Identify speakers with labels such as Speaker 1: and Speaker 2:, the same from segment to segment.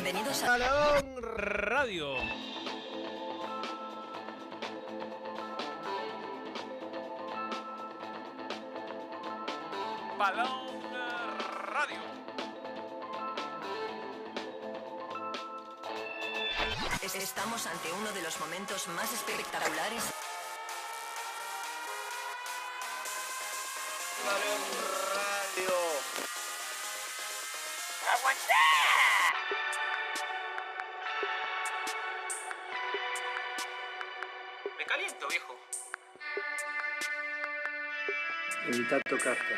Speaker 1: Bienvenidos a
Speaker 2: Balón Radio. Balón Radio.
Speaker 1: Es- Estamos ante uno de los momentos más espectaculares.
Speaker 3: Evitar tocarte.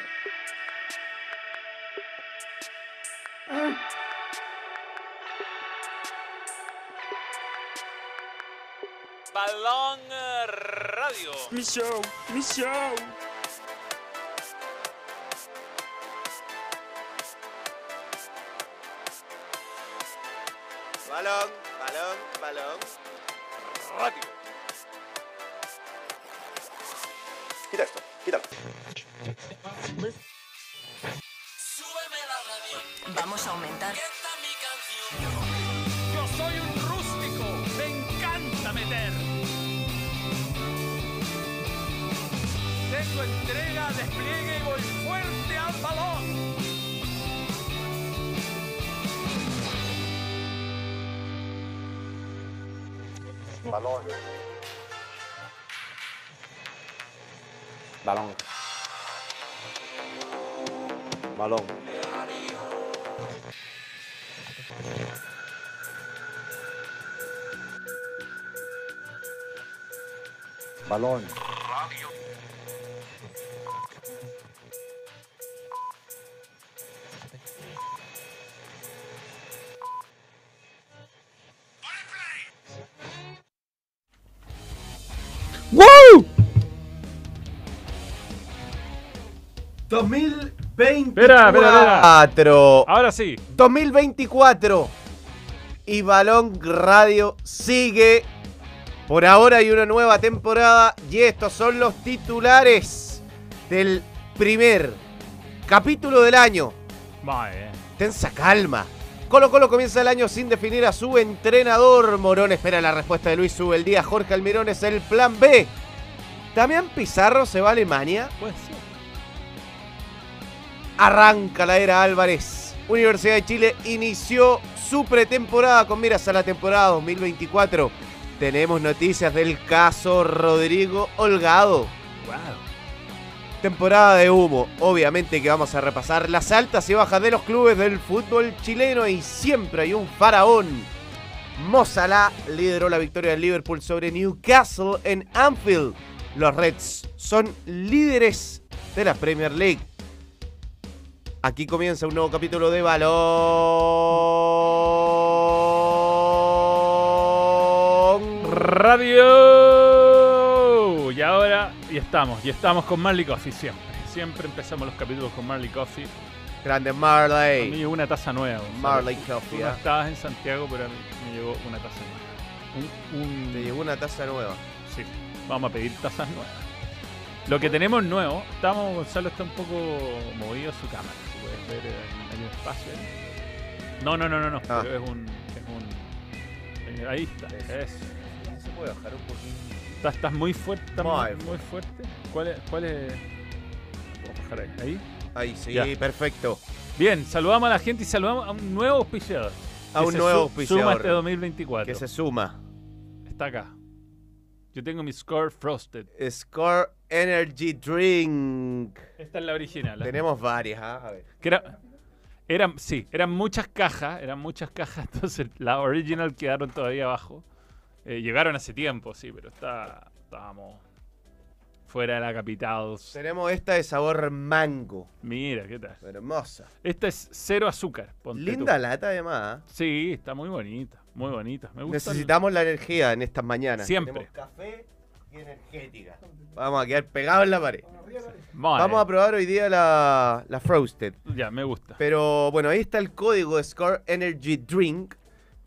Speaker 2: Balón Radio.
Speaker 3: Mi show,
Speaker 2: Balón.
Speaker 3: ¡Woo!
Speaker 4: 2024.
Speaker 2: Ahora sí.
Speaker 4: 2024. Y Balón Radio sigue. Por ahora hay una nueva temporada. Y estos son los titulares del primer capítulo del año.
Speaker 2: Vale.
Speaker 4: Tensa calma. Colo Colo comienza el año sin definir a su entrenador. Morón espera la respuesta de Luis Sube el día. Jorge Almirón es el plan B. Damián Pizarro se va a Alemania.
Speaker 2: Puede ser.
Speaker 4: Arranca la era Álvarez. Universidad de Chile inició su pretemporada con miras a la temporada 2024. Tenemos noticias del caso Rodrigo Holgado.
Speaker 2: Wow.
Speaker 4: Temporada de humo. Obviamente que vamos a repasar las altas y bajas de los clubes del fútbol chileno y siempre hay un faraón. Mozalá lideró la victoria del Liverpool sobre Newcastle en Anfield. Los Reds son líderes de la Premier League. Aquí comienza un nuevo capítulo de Balón.
Speaker 2: Radio. Y ahora, y estamos, y estamos con Marley Coffee siempre. Siempre empezamos los capítulos con Marley Coffee.
Speaker 4: Grande
Speaker 2: A mí
Speaker 4: Marley.
Speaker 2: llegó una taza nueva.
Speaker 4: Marley
Speaker 2: Tú
Speaker 4: Coffee.
Speaker 2: no
Speaker 4: ¿ah?
Speaker 2: estabas en Santiago, pero a mí me llegó una taza nueva. Un, un-
Speaker 4: Te llegó una taza nueva.
Speaker 2: Sí, vamos a pedir tazas nuevas. Lo que tenemos nuevo, estamos, Gonzalo está un poco movido su cámara. Si puedes ver, eh, hay un espacio ahí. No, no, no, no, no.
Speaker 4: Ah.
Speaker 2: Pero es un. Es un eh, ahí está. Eso.
Speaker 4: Puede bajar un poquito.
Speaker 2: Estás, estás muy fuerte. estás
Speaker 4: Muy
Speaker 2: muy,
Speaker 4: fuerte.
Speaker 2: muy fuerte. ¿Cuál es? ¿Cuál es? Vamos a bajar ahí. Ahí.
Speaker 4: Sí,
Speaker 2: Ya.
Speaker 4: perfecto.
Speaker 2: Bien, saludamos a la gente y saludamos a un nuevo auspiciador.
Speaker 4: A un nuevo auspiciador.
Speaker 2: Suma este 2024.
Speaker 4: Que se suma.
Speaker 2: Está acá. Yo tengo mi Score Frosted.
Speaker 4: Score Energy Drink.
Speaker 2: Esta es la original. ¿eh?
Speaker 4: Tenemos varias, ¿ah? a ver.
Speaker 2: Que era, eran, sí, eran muchas cajas, eran muchas cajas, entonces la original quedaron todavía abajo. Eh, llegaron hace tiempo, sí, pero está, estábamos fuera de la capital.
Speaker 4: Tenemos esta de sabor mango.
Speaker 2: Mira, ¿qué tal?
Speaker 4: Hermosa.
Speaker 2: Esta es cero azúcar.
Speaker 4: Linda
Speaker 2: tú.
Speaker 4: lata además. ¿ah?
Speaker 2: Sí, está muy bonita, muy bonita. Me gusta. el-
Speaker 4: Necesitamos la energía en estas mañanas.
Speaker 2: Siempre.
Speaker 4: Tenemos café y energética. Vamos a quedar pegados en la pared.
Speaker 2: Vale,
Speaker 4: Vamos a probar hoy día la, la Frosted.
Speaker 2: Ya, me gusta.
Speaker 4: Pero bueno, ahí está el código de Score Energy Drink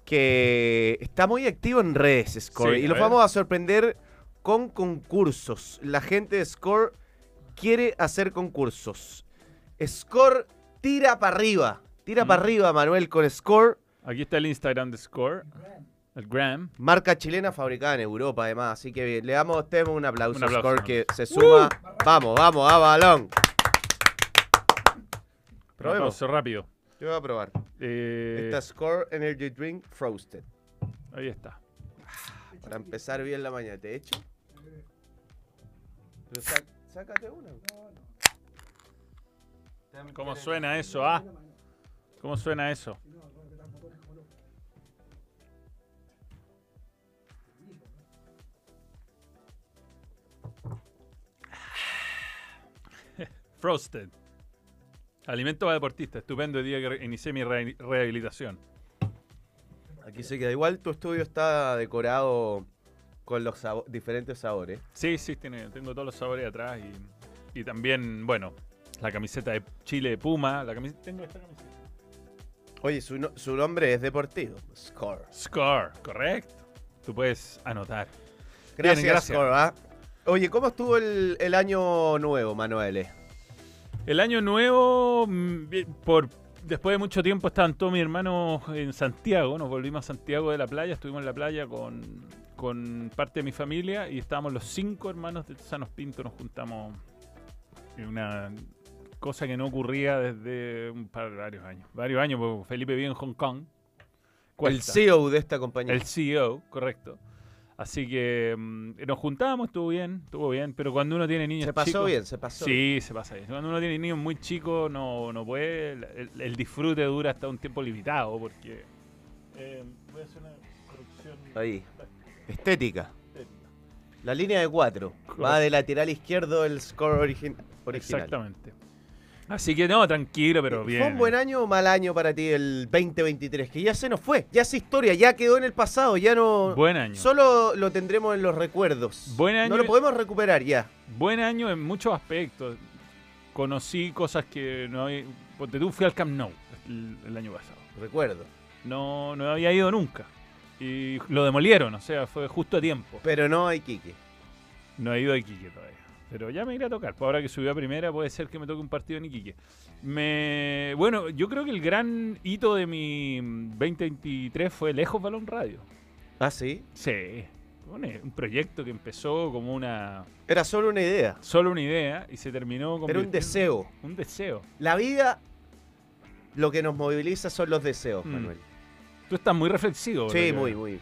Speaker 4: que está muy activo en redes, Score.
Speaker 2: Sí,
Speaker 4: y los
Speaker 2: ver.
Speaker 4: vamos a sorprender con concursos. La gente de Score quiere hacer concursos. Score tira para arriba. Tira
Speaker 2: Mm.
Speaker 4: para arriba, Manuel, con Score.
Speaker 2: Aquí está el Instagram de Score. El Gram.
Speaker 4: Marca chilena fabricada en Europa, además. Así que bien, le damos a usted un aplauso,
Speaker 2: Un aplauso.
Speaker 4: Score, que se suma. Vamos, vamos, a balón. Probemos.
Speaker 2: Rápido.
Speaker 4: Yo voy a probar.
Speaker 2: Eh,
Speaker 4: Esta Score Energy Drink Frosted.
Speaker 2: ahí está.
Speaker 4: Para empezar bien la mañana. ¿Te echo? Pero sácate una.
Speaker 2: ¿Cómo suena eso, ah? ¿Cómo suena eso? Frosted. Alimento para deportistas. Estupendo el día que inicié mi re- rehabilitación.
Speaker 4: Aquí se queda. Igual tu estudio está decorado con los diferentes sabores.
Speaker 2: Sí, sí, tiene, tengo todos los sabores atrás y, y también, bueno, la camiseta de Chile de Puma. La camiseta, tengo esta camiseta.
Speaker 4: Oye, su, no- su nombre es deportivo. Score.
Speaker 2: Score, correcto. Tú puedes anotar.
Speaker 4: Gracias,
Speaker 2: gracias.
Speaker 4: Score. ¿ah? Oye, ¿cómo estuvo el, el año nuevo, Manuel?
Speaker 2: El año nuevo, mm, por después de mucho tiempo estaban todos mis hermanos en Santiago, nos volvimos a Santiago de la playa, estuvimos en la playa con, con parte de mi familia y estábamos los cinco hermanos de Sanos Pinto, nos juntamos en una cosa que no ocurría desde un par de varios años. Varios años, porque Felipe vive en Hong Kong.
Speaker 4: El. CEO de esta compañía.
Speaker 2: El CEO, correcto. Así que mm, nos juntamos, estuvo bien, estuvo bien, pero cuando uno tiene niños
Speaker 4: se pasó
Speaker 2: chicos-
Speaker 4: bien, se pasó bien.
Speaker 2: Sí, se pasa bien. Cuando uno tiene niños muy chicos, no, no puede. El, disfrute dura hasta un tiempo limitado, porque. eh, voy a hacer una corrección.
Speaker 4: Ahí. Estética.
Speaker 2: estética.
Speaker 4: La línea de cuatro. Va de lateral izquierdo el score origi- original.
Speaker 2: Exactamente. Así que no, tranquilo, pero bien.
Speaker 4: ¿Fue un buen año o mal año para ti el 2023? Que ya se nos fue, ya es historia, ya quedó en el pasado, ya no...
Speaker 2: Buen año.
Speaker 4: Solo lo tendremos en los recuerdos.
Speaker 2: Buen
Speaker 4: No
Speaker 2: año-
Speaker 4: lo podemos recuperar ya.
Speaker 2: Buen año en muchos aspectos. Conocí cosas que no había. Ponte tú, fui al Camp Nou el, año pasado.
Speaker 4: Recuerdo.
Speaker 2: No, no había ido nunca. Y lo demolieron, o sea, fue justo a tiempo.
Speaker 4: Pero no hay Kike.
Speaker 2: No he ido a Iquique todavía. Pero ya me iré a tocar. Pues ahora que subió a primera, puede ser que me toque un partido en Iquique. Me... Bueno, yo creo que el gran hito de mi 2023 fue Lejos Balón Radio.
Speaker 4: ¿Ah, sí?
Speaker 2: Sí. Un, proyecto que empezó como una.
Speaker 4: Era solo una idea.
Speaker 2: Solo una idea y se terminó con.
Speaker 4: Era un deseo.
Speaker 2: Un deseo.
Speaker 4: La vida, lo que nos moviliza son los deseos,
Speaker 2: Mm.
Speaker 4: Manuel.
Speaker 2: Tú estás muy reflexivo.
Speaker 4: Sí, muy, muy.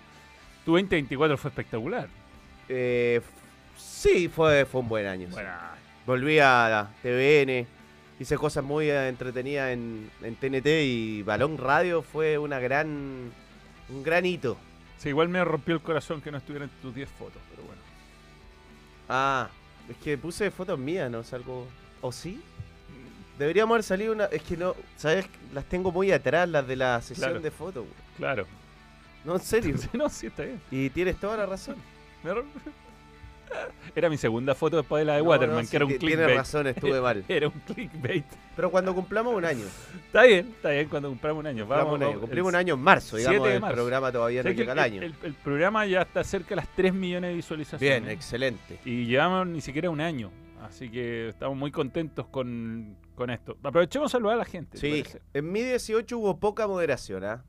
Speaker 2: Tu 2024 fue espectacular.
Speaker 4: Eh, sí, fue, fue un buen año. sí.
Speaker 2: Bueno,
Speaker 4: Volví a la TVN, hice cosas muy entretenidas en, en TNT y Balón Radio fue una gran, un gran hito.
Speaker 2: sí, igual me rompió el corazón que no estuvieran tus 10 fotos, pero bueno.
Speaker 4: Ah, es que puse fotos mías, ¿no? Salgo... ¿O sí? Deberíamos haber salido una... Es que no, ¿sabes? Las tengo muy atrás, las de la sesión
Speaker 2: Claro.
Speaker 4: de fotos.
Speaker 2: Claro.
Speaker 4: No, en serio.
Speaker 2: No, sí, está bien.
Speaker 4: Y tienes toda la razón.
Speaker 2: Me Era mi segunda foto después de la de
Speaker 4: No,
Speaker 2: Waterman,
Speaker 4: no,
Speaker 2: que
Speaker 4: sí,
Speaker 2: era un
Speaker 4: ti- Tienes
Speaker 2: clickbait.
Speaker 4: razón, estuve mal.
Speaker 2: Era un clickbait.
Speaker 4: Pero cuando cumplamos un año,
Speaker 2: Está bien, está bien cuando compramos un año.
Speaker 4: cumplamos
Speaker 2: Vamos,
Speaker 4: un año, cumplimos
Speaker 2: el-
Speaker 4: un año en marzo,
Speaker 2: 7
Speaker 4: digamos,
Speaker 2: de
Speaker 4: el programa todavía no
Speaker 2: ¿Sabes que
Speaker 4: llega al
Speaker 2: el,
Speaker 4: año.
Speaker 2: el- el programa ya está cerca de las 3 millones de visualizaciones.
Speaker 4: Bien, excelente.
Speaker 2: Y llevamos ni siquiera un año. Así que estamos muy contentos con, con esto. Aprovechemos a saludar a la gente. ¿te
Speaker 4: Sí, en mi 18 hubo poca moderación, ¿ah?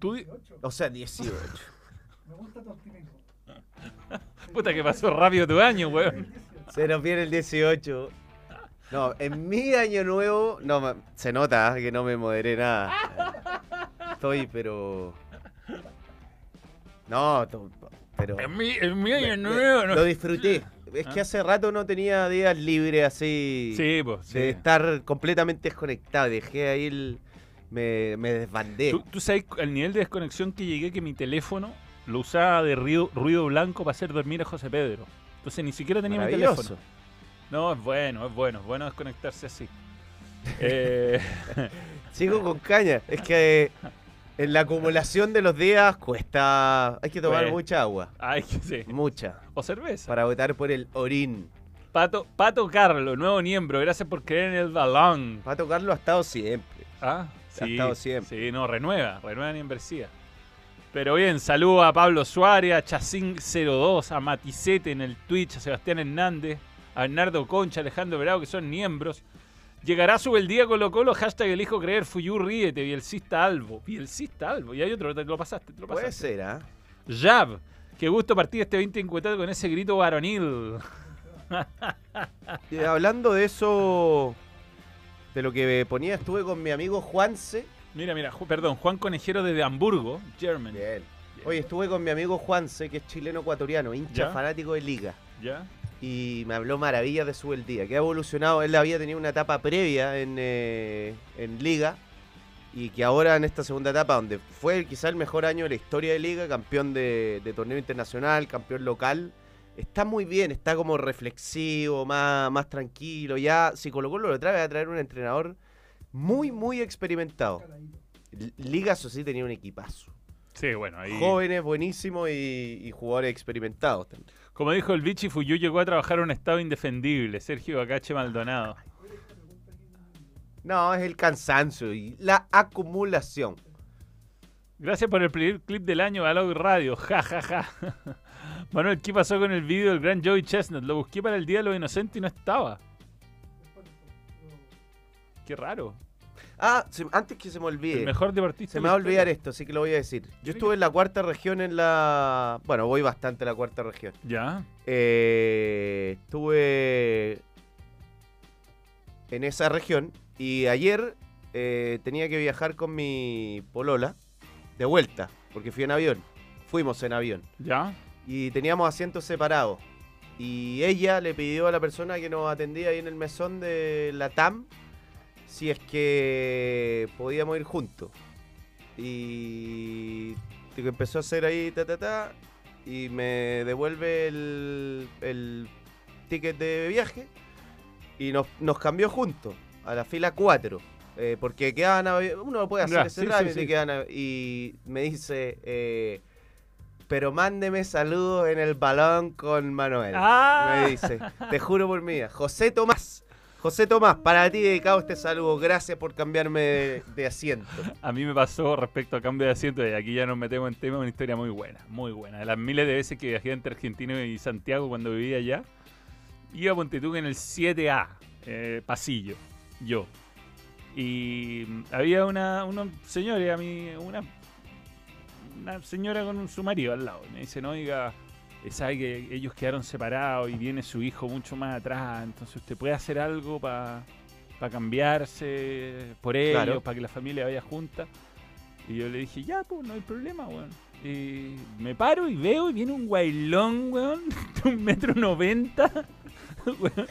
Speaker 2: Tú di-
Speaker 4: O sea, 18.
Speaker 2: Puta que pasó rápido tu año, weón.
Speaker 4: Se nos viene el 18. No, en mi año nuevo, no, se nota ¿ah? que no me moderé nada. Estoy, pero... No, pero...
Speaker 2: En mi, en mi año nuevo, ¿no?
Speaker 4: Lo disfruté. Es que
Speaker 2: Ah.
Speaker 4: hace rato no tenía días libres así
Speaker 2: Sí, pues. sí.
Speaker 4: de estar completamente desconectado. Dejé ahí el... Me, me desbandé.
Speaker 2: ¿Tú, tú sabes el nivel de desconexión que llegué que mi teléfono lo usaba de ruido, ruido blanco para hacer dormir a José Pedro. Entonces ni siquiera tenía mi teléfono. No, es bueno, es bueno, es bueno desconectarse así. Eh,
Speaker 4: Sigo con caña. Es que en la acumulación de los días cuesta. Hay que tomar
Speaker 2: Bueno.
Speaker 4: mucha agua.
Speaker 2: ay, que sí.
Speaker 4: Mucha.
Speaker 2: O cerveza.
Speaker 4: Para votar por el orín.
Speaker 2: Pato, Pato Carlo, nuevo miembro, gracias por creer en el balón.
Speaker 4: Va a tocarlo ha estado siempre.
Speaker 2: Ah,
Speaker 4: Ha estado siempre.
Speaker 2: Sí, no, renueva, renueva en inversión. Pero bien, saludo a Pablo Suárez, a Chacín02, a Maticete en el Twitch, a Sebastián Hernández, a Bernardo Concha, a Alejandro Verado, que son miembros. Llegará su el día Colo Colo, hashtag elijo creer, Fuyu ríete, Bielcista Albo. Bielcista Albo, y hay otro, te lo pasaste, te lo
Speaker 4: Puede
Speaker 2: pasaste.
Speaker 4: ser, ¿ah?
Speaker 2: Jab, qué gusto partir este 20 encuetado con ese grito varonil.
Speaker 4: Y hablando de eso, de lo que ponía, estuve con mi amigo Juanse.
Speaker 2: Mira, mira, Ju- perdón, Juan Conejero desde Hamburgo, Germany.
Speaker 4: Bien. Oye, estuve con mi amigo Juanse, que es chileno-ecuatoriano, hincha
Speaker 2: ¿Ya?
Speaker 4: fanático de Liga.
Speaker 2: ¿Ya?
Speaker 4: Y me habló maravillas de su el día, que ha evolucionado. Él había tenido una etapa previa en, eh, en Liga. Y que ahora en esta segunda etapa, donde fue quizá el mejor año de la historia de Liga, campeón de, de torneo internacional, campeón local, está muy bien, está como reflexivo, más, más tranquilo. Ya, si Colo Colo lo trae, va a traer un entrenador muy, muy experimentado. L- Liga, eso sí, tenía un equipazo.
Speaker 2: Sí, bueno, ahí.
Speaker 4: Jóvenes, buenísimos y, y jugadores experimentados también.
Speaker 2: Como dijo el Vichy, Fuyu llegó a trabajar en un estado indefendible. Sergio Bacache Maldonado.
Speaker 4: No, es el cansancio y la acumulación.
Speaker 2: Gracias por el primer clip del año, Balog Radio. Ja, ja, ja. Manuel, ¿qué pasó con el vídeo del gran Joey Chestnut? Lo busqué para el Día de los Inocentes y no estaba. Qué raro.
Speaker 4: Ah, se- antes que se me olvide.
Speaker 2: El mejor deportista.
Speaker 4: Se me va a olvidar
Speaker 2: historia.
Speaker 4: esto, así que lo voy a decir. Yo estuve en la cuarta región en la... Bueno, voy bastante a la cuarta región.
Speaker 2: Ya.
Speaker 4: Eh, estuve en esa región y ayer eh, tenía que viajar con mi polola de vuelta, porque fui en avión. Fuimos en avión.
Speaker 2: Ya.
Speaker 4: y teníamos asientos separados. Y ella le pidió a la persona que nos atendía ahí en el mesón de la TAM si es que podíamos ir juntos. Y que empezó a hacer ahí ta ta ta y me devuelve el, el ticket de viaje y nos, nos cambió juntos a la fila 4. eh, porque quedaban avi- uno puede hacer
Speaker 2: Ya,
Speaker 4: ese
Speaker 2: sí,
Speaker 4: trámite quedan y me dice eh, pero mándeme saludos en el balón con Manuel.
Speaker 2: Ah.
Speaker 4: Me dice, te juro por mí. José Tomás. José Tomás, para ti dedicado este saludo. Gracias por cambiarme de, asiento.
Speaker 2: A mí me pasó respecto a cambio de asiento y aquí ya nos metemos en tema, una historia muy buena, muy buena. De las miles de veces que viajé entre Argentina y Santiago cuando vivía allá, iba a Pontetú en el 7A, eh, pasillo, yo. Y mm, había una, una señora, a mí, una, una señora con su marido al lado. Me dice, no, oiga, sabe que ellos quedaron separados y viene su hijo mucho más atrás, entonces usted puede hacer algo para cambiarse por ellos,
Speaker 4: Claro.
Speaker 2: para que la familia vaya junta. Y yo le dije, ya, pues no hay problema, weón. Y me paro y veo y viene un guailón, weón, de un metro noventa. weón.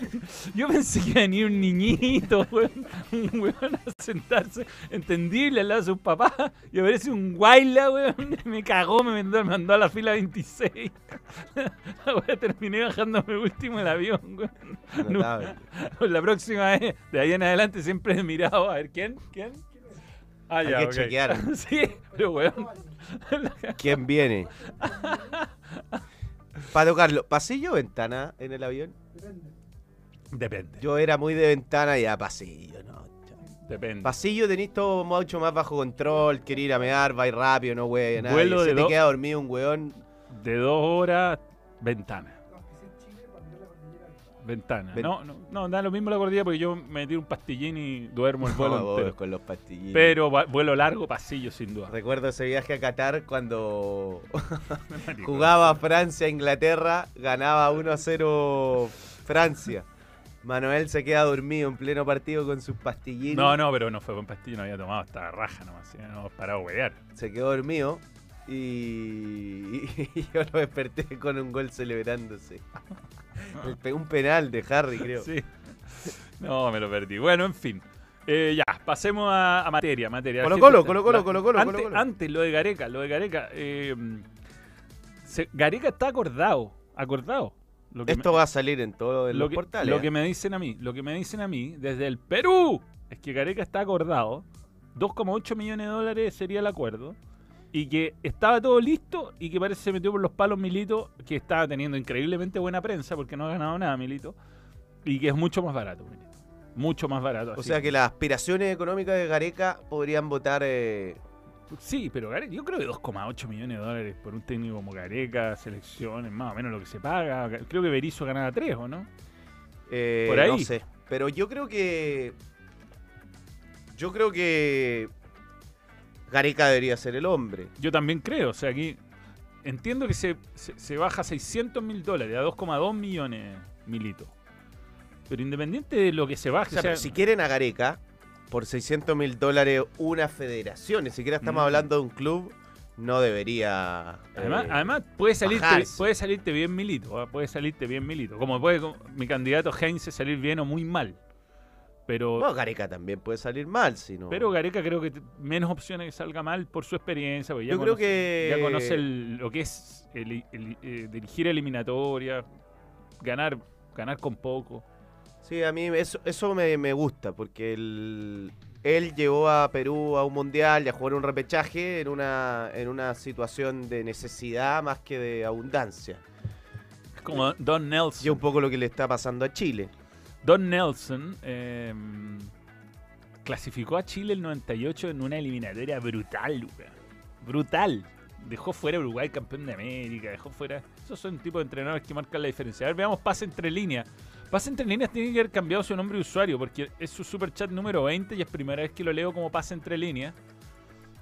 Speaker 2: Yo pensé que iba a venir un niñito, weón, un weón a sentarse, entendible al lado de sus papás, y aparece un guayla, weón, me cagó, me mandó, me mandó a la fila 26. La weá, terminé bajándome último el avión, weón. La próxima vez, de ahí en adelante, siempre he mirado a ver quién, quién. Ah,
Speaker 4: Hay
Speaker 2: ya,
Speaker 4: que chequear.
Speaker 2: sí, pero weón.
Speaker 4: ¿Quién viene? Para tocarlo, ¿pasillo o ventana en el avión?
Speaker 2: Depende,
Speaker 4: Yo era muy de ventana y a pasillo, no.
Speaker 2: depende.
Speaker 4: Pasillo tenéis todo mucho más bajo control, querer ir a mear, va rápido, no güey, nada.
Speaker 2: Vuelo
Speaker 4: Se te queda dormido un weón.
Speaker 2: De dos horas, ventana. Ventana.
Speaker 4: Ven-
Speaker 2: No, no, no, da lo mismo la cordilla porque yo me tiro un pastillín y duermo el vuelo
Speaker 4: No, vos,
Speaker 2: entero.
Speaker 4: con los pastillines.
Speaker 2: Pero vuelo largo, pasillo, sin duda.
Speaker 4: Recuerdo ese viaje a Qatar cuando jugaba Francia, Inglaterra, ganaba 1-0 Francia. Manuel se queda dormido en pleno partido con sus pastillines.
Speaker 2: No, no, pero no fue con pastillo, no había tomado, estaba raja nomás. No parado a.
Speaker 4: Se quedó dormido y, y yo lo desperté con un gol celebrándose. Un penal de Harry, creo.
Speaker 2: Sí. No, me lo perdí. Bueno, en fin. Eh, ya, pasemos a, a materia, materia.
Speaker 4: Colo Colo, Colo Colo, Colo Colo,
Speaker 2: antes,
Speaker 4: Colo.
Speaker 2: antes, lo de Gareca, lo de Gareca. eh, se- Gareca está acordado, acordado. Lo que
Speaker 4: Esto
Speaker 2: me-
Speaker 4: va a salir en todos
Speaker 2: lo
Speaker 4: los
Speaker 2: que,
Speaker 4: portales.
Speaker 2: lo
Speaker 4: ¿eh?
Speaker 2: que me dicen a mí, lo que me dicen a mí desde el Perú es que Gareca está acordado. 2,8 millones de dólares sería el acuerdo. Y que estaba todo listo y que parece que se metió por los palos Milito, que estaba teniendo increíblemente buena prensa porque no ha ganado nada Milito. Y que es mucho más barato, Milito. Mucho más barato.
Speaker 4: O
Speaker 2: así
Speaker 4: sea
Speaker 2: que-
Speaker 4: que las aspiraciones económicas de Gareca podrían votar. eh,
Speaker 2: Sí, pero Gareca, yo creo que 2,8 millones de dólares por un técnico como Gareca, selecciones, más o menos lo que se paga. Creo que Berizzo ganaba 3, ¿o no?
Speaker 4: eh,
Speaker 2: Por ahí.
Speaker 4: No sé. Pero yo creo que Yo creo que Gareca debería ser el hombre.
Speaker 2: Yo también creo, o sea, aquí entiendo que se, se, se baja 600 mil dólares a 2,2 millones milito. Pero independiente de lo que se
Speaker 4: O
Speaker 2: baje,
Speaker 4: sea,
Speaker 2: o sea,
Speaker 4: si quieren a Gareca, por 600 mil dólares una federación, ni siquiera estamos
Speaker 2: Mm.
Speaker 4: hablando de un club, no debería...
Speaker 2: Además,
Speaker 4: eh,
Speaker 2: además puede, salirte,
Speaker 4: bajarse.
Speaker 2: puede salirte bien Milito, ¿ah? puede salirte bien Milito. Como puede como mi candidato Heinze salir bien o muy mal. Pero,
Speaker 4: no, Gareca también puede salir mal, si no...
Speaker 2: pero Gareca creo que menos opciones que salga mal por su experiencia. porque ya
Speaker 4: Yo creo
Speaker 2: conoce,
Speaker 4: que-
Speaker 2: Ya conoce el- lo que es el- el- eh, dirigir eliminatoria, ganar, ganar con poco.
Speaker 4: Sí, a mí eso, eso me, me gusta, porque el- él llevó a Perú a un mundial y a jugar un repechaje en una, en una situación de necesidad más que de abundancia.
Speaker 2: Como Don
Speaker 4: Y
Speaker 2: Nelson.
Speaker 4: es un poco lo que le está pasando a Chile.
Speaker 2: Don Nelson eh, clasificó a Chile el 98 en una eliminatoria brutal. Brutal. Dejó fuera Uruguay campeón de América, dejó fuera... Esos son tipos de entrenadores que marcan la diferencia. A ver, veamos pase entre líneas. Pase entre líneas tiene que haber cambiado su nombre de usuario porque es su superchat número 20 y es primera vez que lo leo como pase entre líneas.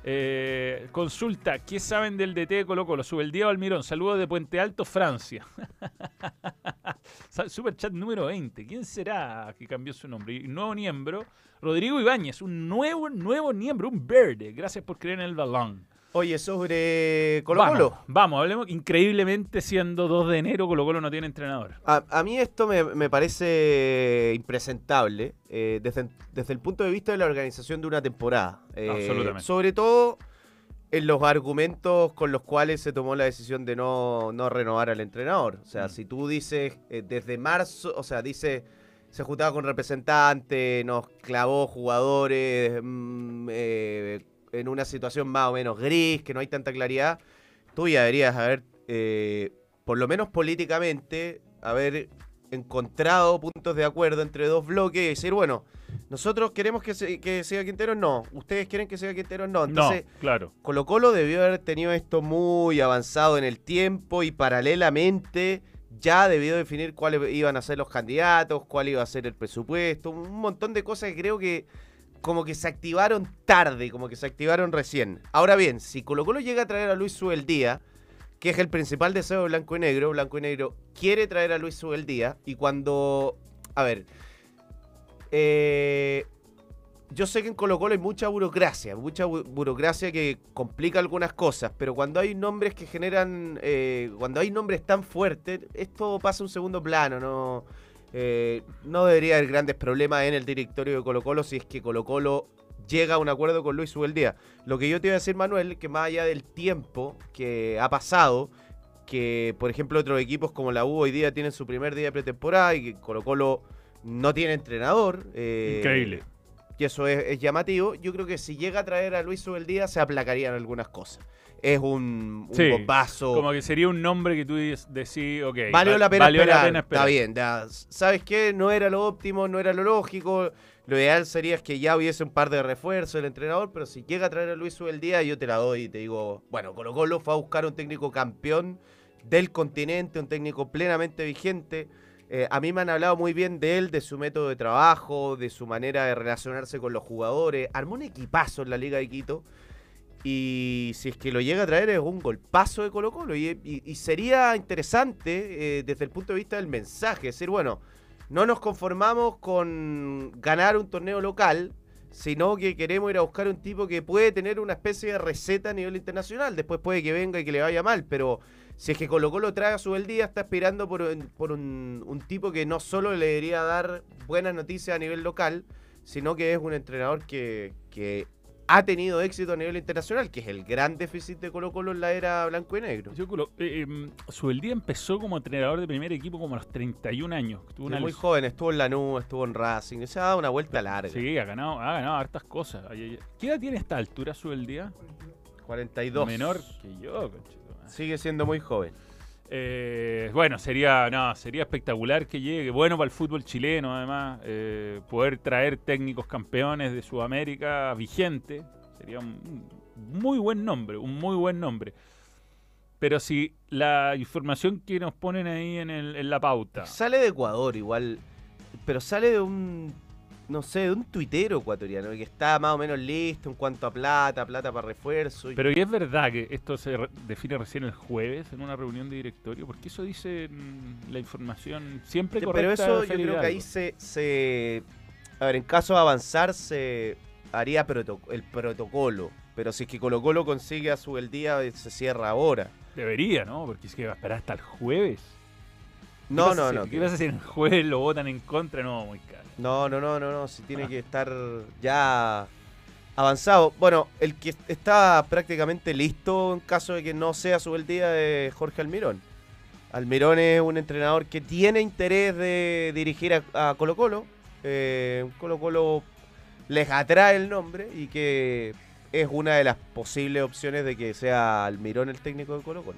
Speaker 2: Eh, consulta, ¿qué saben del DT de Colo Colo? Sube el día Almirón, saludos de Puente Alto, Francia. Sa- Superchat número 20. ¿Quién será que cambió su nombre? Y nuevo miembro, Rodrigo Ibáñez, un nuevo, nuevo miembro, un verde. Gracias por creer en el balón.
Speaker 4: Oye, sobre Colo Colo.
Speaker 2: Vamos, vamos, hablemos. Increíblemente, siendo 2 de enero, Colo Colo no tiene entrenador.
Speaker 4: A, a mí esto me, me parece impresentable eh, desde, desde el punto de vista de la organización de una temporada. Eh,
Speaker 2: Absolutamente.
Speaker 4: Sobre todo en los argumentos con los cuales se tomó la decisión de no, no renovar al entrenador. O sea,
Speaker 2: Mm.
Speaker 4: si tú dices eh, desde marzo, o sea, dice se juntaba con representantes, nos clavó jugadores mm, eh, en una situación más o menos gris, que no hay tanta claridad, tú ya deberías haber, eh, por lo menos políticamente, haber encontrado puntos de acuerdo entre dos bloques y decir, bueno, nosotros queremos que, se, que siga Quintero, no. Ustedes quieren que siga Quintero, no. Entonces,
Speaker 2: no, claro.
Speaker 4: Colo Colo debió haber tenido esto muy avanzado en el tiempo y paralelamente ya debió definir cuáles iban a ser los candidatos, cuál iba a ser el presupuesto, un montón de cosas que creo que como que se activaron tarde, como que se activaron recién. Ahora bien, si Colo Colo llega a traer a Luis Subeldía, que es el principal deseo de Blanco y Negro, Blanco y Negro quiere traer a Luis Subeldía y cuando... A ver, eh, yo sé que en Colo Colo hay mucha burocracia, mucha bu- burocracia que complica algunas cosas, pero cuando hay nombres que generan, eh, cuando hay nombres tan fuertes, esto pasa a un segundo plano, no, eh, no debería haber grandes problemas en el directorio de Colo Colo si es que Colo Colo llega a un acuerdo con Luis Subeldía. Lo que yo te iba a decir, Manuel, que más allá del tiempo que ha pasado, que por ejemplo otros equipos como la U hoy día tienen su primer día de pretemporada y que Colo Colo no tiene entrenador. eh,
Speaker 2: Increíble.
Speaker 4: y eso es, es llamativo. Yo creo que si llega a traer a Luis Subeldía se aplacarían algunas cosas. Es un, un
Speaker 2: Sí,
Speaker 4: bombazo.
Speaker 2: Como que sería un nombre que tú decís, ok.
Speaker 4: Valió
Speaker 2: va-
Speaker 4: la pena
Speaker 2: valió
Speaker 4: esperar.
Speaker 2: la pena esperar.
Speaker 4: Está bien. ya, ¿Sabes qué? No era lo óptimo, no era lo lógico. Lo ideal sería que ya hubiese un par de refuerzos del entrenador, pero si llega a traer a Luis Subeldía, yo te la doy y te digo, bueno, Colo Colo fue a buscar un técnico campeón del continente, un técnico plenamente vigente. Eh, a mí me han hablado muy bien de él, de su método de trabajo, de su manera de relacionarse con los jugadores. Armó un equipazo en la Liga de Quito. Y si es que lo llega a traer es un golpazo de Colo Colo. Y, sería interesante eh, desde el punto de vista del mensaje. Decir, bueno, no nos conformamos con ganar un torneo local, sino que queremos ir a buscar un tipo que puede tener una especie de receta a nivel internacional. Después puede que venga y que le vaya mal, pero si es que Colo Colo trae a su el día, está esperando por, un- por un, un tipo que no solo le debería dar buenas noticias a nivel local, sino que es un entrenador que ha tenido éxito a nivel internacional, que es el gran déficit de Colo Colo en la era blanco y negro.
Speaker 2: Yo colo- eh, eh, Subeldía empezó como entrenador de primer equipo como a los 31 años. Tuvo
Speaker 4: Es
Speaker 2: una
Speaker 4: muy joven, estuvo en Lanús, estuvo en Racing, se ha dado una vuelta larga.
Speaker 2: Sí, ha ganado, ha ganado hartas cosas. ¿Qué edad tiene esta altura Subeldía?
Speaker 4: 42.
Speaker 2: Menor que yo, conchetumare.
Speaker 4: Sigue siendo muy joven.
Speaker 2: Eh, bueno, sería, no, sería espectacular que llegue. Bueno para el fútbol chileno, además. eh, poder traer técnicos campeones de Sudamérica vigente. Sería un muy buen nombre, un muy buen nombre. Pero si la información que nos ponen ahí en, en la pauta.
Speaker 4: Sale de Ecuador igual, pero sale de un no sé, de un tuitero ecuatoriano que está más o menos listo en cuanto a plata, plata para refuerzo. y-
Speaker 2: Pero ¿y es verdad que esto se re- define recién el jueves en una reunión de directorio? Porque eso dice mm, la información siempre
Speaker 4: Sí,
Speaker 2: correcta.
Speaker 4: pero eso yo creo que ahí se, se- A ver, en caso de avanzar se haría proto- el protocolo. Pero si es que Colo Colo consigue a su el día, se cierra ahora.
Speaker 2: Debería, ¿no? Porque es que va a esperar hasta el jueves. ¿Qué
Speaker 4: No, no, no.
Speaker 2: ¿Qué pasa si en el jueves lo votan en contra? No, muy caro.
Speaker 4: No, no, no, no, no. Si tiene que estar ya avanzado. Bueno, el que está prácticamente listo en caso de que no sea su el día de Jorge Almirón. Almirón es un entrenador que tiene interés de dirigir a, a Colo Colo. Eh, Colo Colo les atrae el nombre y que es una de las posibles opciones de que sea Almirón el técnico de Colo Colo.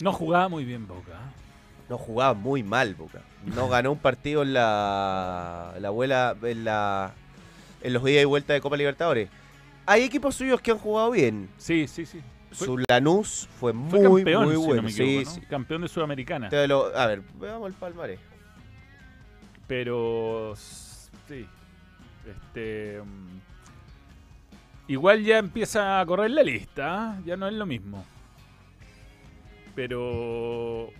Speaker 2: No jugaba muy bien Boca. ¿Eh?
Speaker 4: No jugaba muy mal Boca. No ganó un partido en la, la abuela en la en los días y vuelta de Copa Libertadores. Hay equipos suyos que han jugado bien.
Speaker 2: Sí, sí, sí. Fue-
Speaker 4: Su Lanús fue
Speaker 2: Fue
Speaker 4: muy
Speaker 2: campeón,
Speaker 4: muy
Speaker 2: si no
Speaker 4: bueno.
Speaker 2: me
Speaker 4: sí,
Speaker 2: equivoco, ¿no?
Speaker 4: sí.
Speaker 2: Campeón de Sudamericana.
Speaker 4: Te lo- a ver, veamos el palmarés.
Speaker 2: Pero sí. Este mm, igual ya empieza a correr la lista, ¿ah? ya no es lo mismo. Pero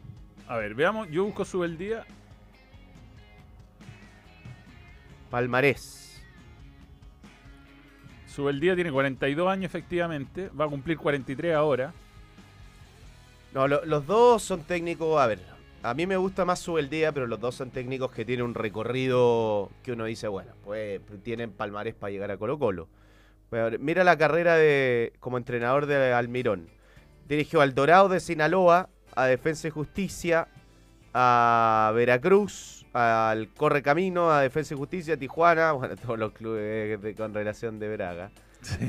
Speaker 2: a ver, veamos, yo busco sube el día.
Speaker 4: Palmarés.
Speaker 2: Sube el día tiene 42 años efectivamente, va a cumplir 43 ahora.
Speaker 4: No, lo- los dos son técnicos, a ver, a mí me gusta más Subeldía, pero los dos son técnicos que tienen un recorrido que uno dice, bueno, pues tienen palmarés para llegar a Colo Colo. A ver, mira la carrera de como entrenador de Almirón. Dirigió al Dorado de Sinaloa, a Defensa y Justicia, a Veracruz, al Correcamino, a Defensa y Justicia, Tijuana, bueno, todos los clubes de- con relación de Braga.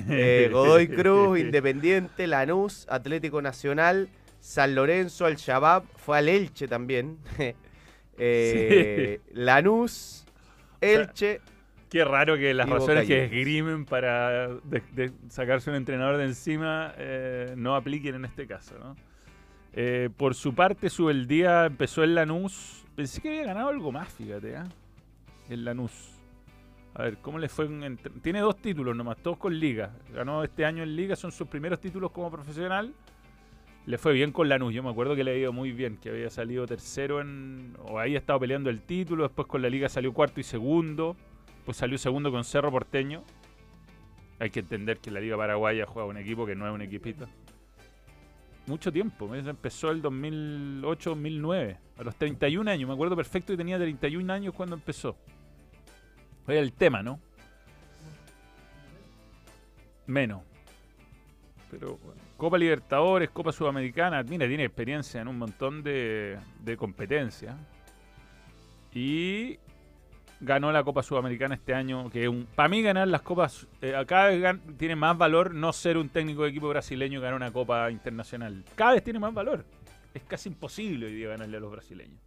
Speaker 4: Eh, Godoy Cruz, Independiente, Lanús, Atlético Nacional, San Lorenzo, Al Shabab, fue al Elche también. Eh, Lanús, Elche,
Speaker 2: Qué raro que las razones que esgrimen para de- de sacarse un entrenador de encima eh, no apliquen en este caso, ¿no? Eh, por su parte, sube el día, empezó el Lanús. Pensé que había ganado algo más, fíjate, ¿ah? El Lanús. A ver, ¿cómo le fue? en Tiene dos títulos nomás, todos con Liga. Ganó este año en Liga, son sus primeros títulos como profesional. Le fue bien con Lanús, yo me acuerdo que le había ido muy bien, que había salido tercero en... o ahí estado peleando el título, después con la Liga salió cuarto y segundo. Pues salió segundo con Cerro Porteño. Hay que entender que la Liga Paraguaya juega un equipo que no es un equipito. Mucho tiempo, empezó el 2008-2009, a los 31 años. Me acuerdo perfecto que tenía 31 años cuando empezó. Era el tema, ¿no? Menos. Pero Copa Libertadores, Copa Sudamericana, mira, tiene experiencia en un montón de, de competencias. Y ganó la Copa Sudamericana este año, que un, para mí ganar las copas, eh, cada vez gan- tiene más valor no ser un técnico de equipo brasileño y ganar una Copa Internacional. Cada vez tiene más valor. Es casi imposible hoy día ganarle a los brasileños.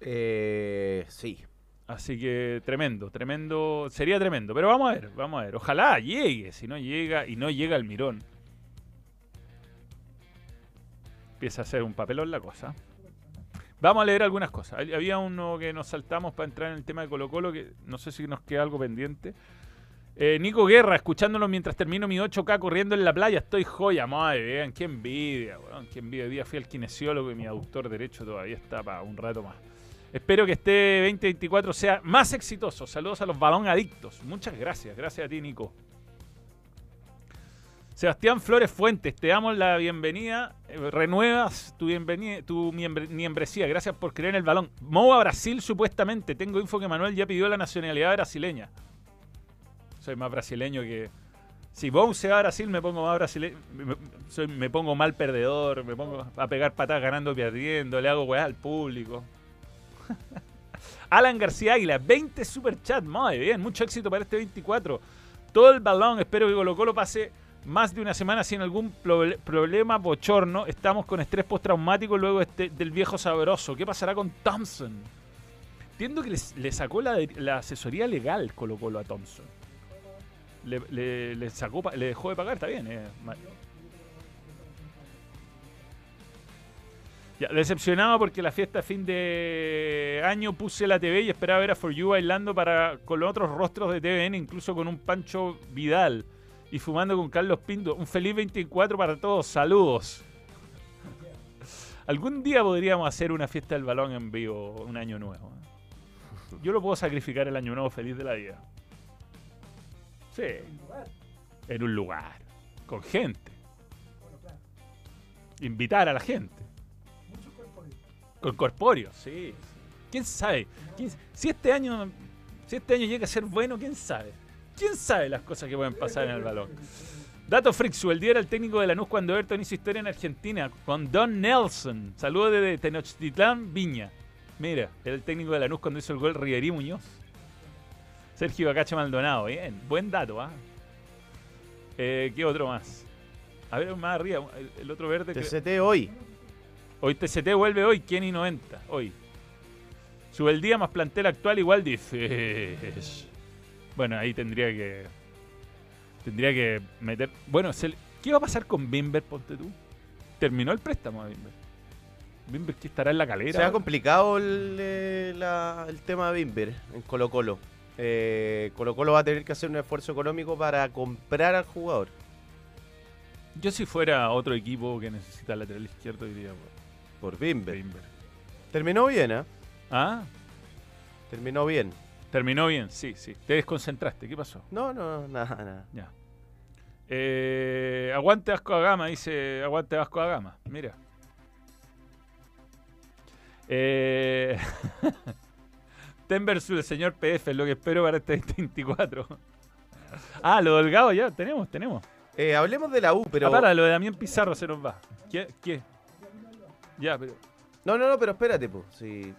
Speaker 4: eh, sí.
Speaker 2: Así que tremendo, tremendo, sería tremendo. Pero vamos a ver, vamos a ver. Ojalá llegue, si no llega y no llega el Mirón. Empieza a ser un papelón la cosa. Vamos a leer algunas cosas. Había uno que nos saltamos para entrar en el tema de Colo Colo, que no sé si nos queda algo pendiente. Eh, Nico Guerra, escuchándolo mientras termino mi 8K corriendo en la playa, estoy joya, madre, vean, qué envidia, weón, qué envidia. Día fui al kinesiólogo y mi aductor derecho todavía está para un rato más. Espero que este 2024 sea más exitoso. Saludos a los balón adictos. Muchas gracias. Gracias a ti, Nico. Sebastián Flores Fuentes, te damos la bienvenida. Eh, renuevas tu, bienvenida, tu miembre- membresía. Gracias por creer en el balón. Mo a Brasil, supuestamente. Tengo info que Manuel ya pidió la nacionalidad brasileña. Soy más brasileño que. Si Bow se va a Brasil, me pongo más brasileño. Me, pongo mal perdedor. Me pongo a pegar patadas ganando perdiendo. Le hago weá al público. Alan García Águila, 20 super chat, muy bien, mucho éxito para este 24. Todo el balón, espero que Colo Colo pase más de una semana sin algún proble- problema bochorno. Estamos con estrés postraumático luego este- del viejo sabroso. ¿Qué pasará con Thompson? Entiendo que le sacó la, asesoría legal Colo Colo a Thompson. Le, sacó, le dejó de pagar, está bien. eh, Ya, decepcionado porque la fiesta fin de año puse la TV y esperaba ver a For You bailando para, con otros rostros de TVN, incluso con un Pancho Vidal y fumando con Carlos Pinto. Un feliz 24 para todos. Saludos. Algún día podríamos hacer una fiesta del balón en vivo, un año nuevo. Yo lo puedo sacrificar el año nuevo feliz de la vida. Sí. En un lugar. Con gente. Invitar a la gente. Con corpóreos, sí. ¿Quién sabe? ¿Quién- si este año si este año llega a ser bueno, ¿quién sabe? ¿Quién sabe las cosas que pueden pasar en el balón? Dato Frixu, el día era el técnico de Lanús cuando Everton hizo historia en Argentina con Don Nelson. Saludos desde Tenochtitlán, Viña. Mira, era el técnico de Lanús cuando hizo el gol Riverí Muñoz. Sergio Bacacha Maldonado, bien, buen dato, ¿ah? Eh, ¿Qué otro más? A ver, más arriba, el, el otro verde. que-
Speaker 4: TCT hoy.
Speaker 2: Hoy TCT vuelve hoy, Kenny 90, hoy. Sube el día más plantel actual igual difícil. Bueno, ahí tendría que. Tendría que meter. Bueno, ¿qué va a pasar con Bimber, ponte tú? Terminó el préstamo a Bimber. Bimber que estará en la calera.
Speaker 4: Se ha complicado el, eh, la- el tema de Bimber en Colo Colo. Eh, Colo Colo va a tener que hacer un esfuerzo económico para comprar al jugador.
Speaker 2: Yo si fuera otro equipo que necesita lateral izquierdo diría por
Speaker 4: Por Bimber.
Speaker 2: Bimber.
Speaker 4: Terminó bien, ¿ah?
Speaker 2: Ah,
Speaker 4: Terminó bien.
Speaker 2: Terminó bien, sí, sí. Te desconcentraste, ¿qué pasó?
Speaker 4: No, no, nada, nada.
Speaker 2: Ya. Eh, aguante Vasco da Gama, dice Aguante Vasco da Gama. Mira. Eh, Ten versus el señor PF, lo que espero para este 24. Ah, lo delgado ya, tenemos, tenemos.
Speaker 4: Eh, hablemos de la U, pero.
Speaker 2: Ah, para, lo de Damián Pizarro se nos va. ¿Qué? ¿Qué? Ya, pero.
Speaker 4: No, no, no, pero espérate, po. Si...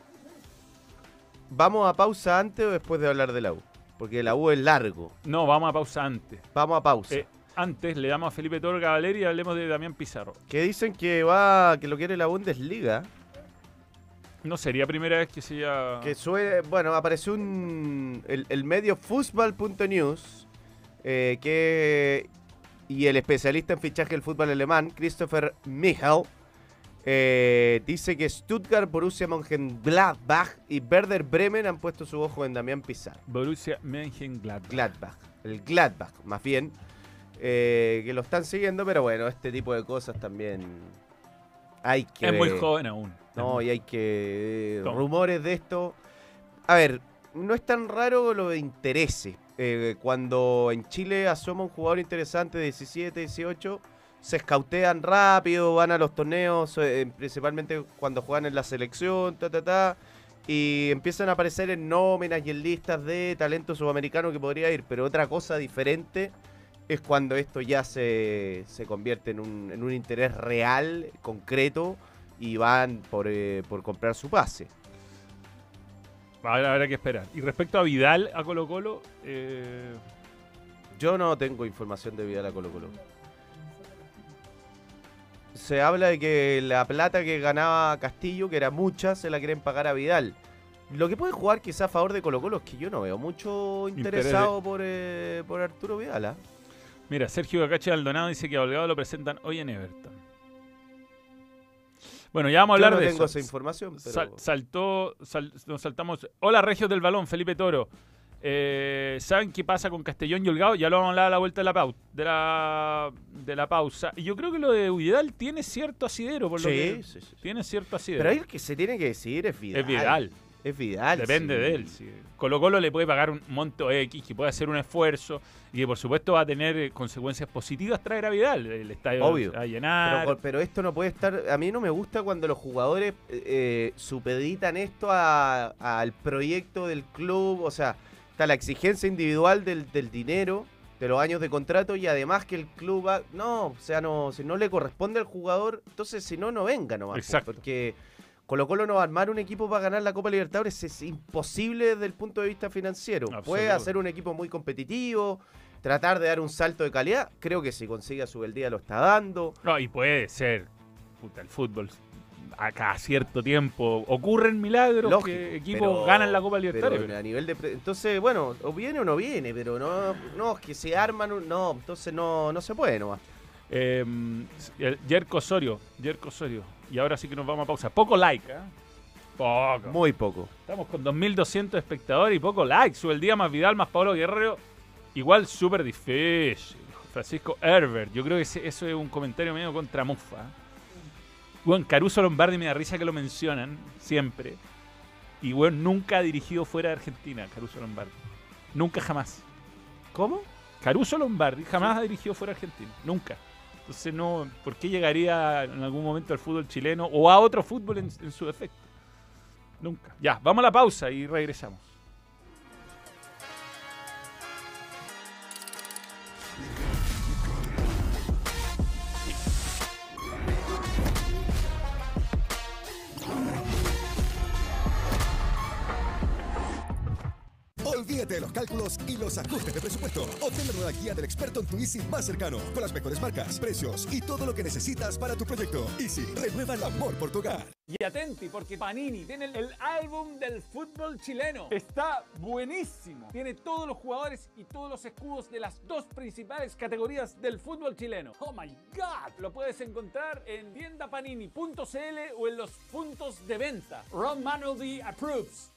Speaker 4: ¿Vamos a pausa antes o después de hablar de la U? Porque la U es largo.
Speaker 2: No, vamos a pausa antes.
Speaker 4: Vamos a pausa.
Speaker 2: Eh, antes le damos a Felipe Toro Cavaleri y hablemos de Damián Pizarro.
Speaker 4: Que dicen que va, que lo quiere la Bundesliga.
Speaker 2: No sería primera vez que se ya.
Speaker 4: Que suele, bueno, apareció un, el, el medio Fußball.news eh, que y el especialista en fichaje del fútbol alemán, Christopher Michel, eh, dice que Stuttgart, Borussia Mönchengladbach y Werder Bremen han puesto su ojo en Damián Pizarro.
Speaker 2: Borussia Mönchengladbach.
Speaker 4: Gladbach, el Gladbach, más bien, eh, que lo están siguiendo, pero bueno, este tipo de cosas también hay que
Speaker 2: Es muy joven aún.
Speaker 4: No, y hay que.
Speaker 2: Toma.
Speaker 4: Rumores de esto. A ver, no es tan raro lo de interese. Eh, cuando en Chile asoma un jugador interesante de 17, 18, se escautean rápido, van a los torneos, eh, principalmente cuando juegan en la selección, ta, ta, ta. Y empiezan a aparecer en nóminas y en listas de talento sudamericano que podría ir. Pero otra cosa diferente es cuando esto ya se, se convierte en un, en un interés real, concreto, y van por, eh, por comprar su pase.
Speaker 2: Ahora habrá que esperar. Y respecto a Vidal, a Colo Colo, eh,
Speaker 4: Yo no tengo información de Vidal a Colo Colo. Se habla de que la plata que ganaba Castillo, que era mucha, se la quieren pagar a Vidal. Lo que puede jugar quizá a favor de Colo Colo es que yo no veo mucho
Speaker 2: Interés
Speaker 4: interesado por, eh, por Arturo Vidal. ¿ah?
Speaker 2: mira, Sergio Gacache Aldonado dice que a Holgado lo presentan hoy en Everton. Bueno, ya vamos a
Speaker 4: Yo
Speaker 2: hablar
Speaker 4: no
Speaker 2: de
Speaker 4: tengo
Speaker 2: eso.
Speaker 4: esa información, pero...
Speaker 2: Sal- saltó, sal- nos saltamos. Hola, Regios del Balón, Felipe Toro. Eh, ¿Saben qué pasa con Castellón y Holgado? Ya lo vamos a hablar a la vuelta de la, pau- de la, de la pausa. Y yo creo que lo de Vidal tiene cierto asidero, por lo
Speaker 4: Sí,
Speaker 2: que
Speaker 4: sí, sí.
Speaker 2: tiene cierto asidero.
Speaker 4: Pero ahí el que se tiene que decidir es Vidal.
Speaker 2: es Vidal.
Speaker 4: Es Vidal.
Speaker 2: Depende de él. Colo Colo le puede pagar un monto X, que puede hacer un esfuerzo y que por supuesto va a tener eh, consecuencias positivas traer a Vidal. El estadio
Speaker 4: Obvio.
Speaker 2: a llenar.
Speaker 4: Pero, pero esto no puede estar. A mí no me gusta cuando los jugadores eh, eh, supeditan esto a- al proyecto del club. O sea, está la exigencia individual del, del dinero, de los años de contrato y además que el club va. No, o sea, no, si no le corresponde al jugador, entonces si no, no venga nomás. pues,
Speaker 2: Exacto.
Speaker 4: Porque Colo Colo no va a armar un equipo para ganar la Copa Libertadores. Es imposible desde el punto de vista financiero. Puede hacer un equipo muy competitivo. Tratar de dar un salto de calidad, creo que si consigue a su día lo está dando.
Speaker 2: No, y puede ser. Puta, el fútbol. A cada cierto tiempo ocurren milagros
Speaker 4: Lógico,
Speaker 2: que equipos
Speaker 4: pero-
Speaker 2: ganan la Copa Libertadores.
Speaker 4: Pero a nivel de entonces, bueno, o viene o no viene, pero no, no, es que se arman, no, entonces no, no se puede nomás.
Speaker 2: Eh, Jerko Osorio, Jerko Osorio. Y ahora sí que nos vamos a pausa. Poco like, ¿eh? Poco.
Speaker 4: Muy poco.
Speaker 2: Estamos con 2.200 espectadores y poco like. Sube el día más Vidal, más Pablo Guerrero. Igual súper difícil. Francisco Herbert. Yo creo que eso es un comentario medio contra Mufa. Bueno, Caruso Lombardi me da risa que lo mencionan siempre. Y bueno, nunca ha dirigido fuera de Argentina, Caruso Lombardi. Nunca jamás.
Speaker 4: ¿Cómo?
Speaker 2: Caruso Lombardi jamás ha dirigido fuera de Argentina. Nunca. Entonces, no, ¿por qué llegaría en algún momento al fútbol chileno o a otro fútbol en, en su defecto? Nunca. Ya, vamos a la pausa y regresamos.
Speaker 5: Olvídate de los cálculos y los ajustes de presupuesto. Obtén la guía del experto en tu Easy más cercano, con las mejores marcas, precios y todo lo que necesitas para tu proyecto. Easy, renueva el amor por tu hogar.
Speaker 2: Y atenti, porque Panini tiene el, el álbum del fútbol chileno. Está buenísimo. Tiene todos los jugadores y todos los escudos de las dos principales categorías del fútbol chileno. Oh my God. Lo puedes encontrar en tiendapanini.cl o en los puntos de venta. Ron Manuel approves.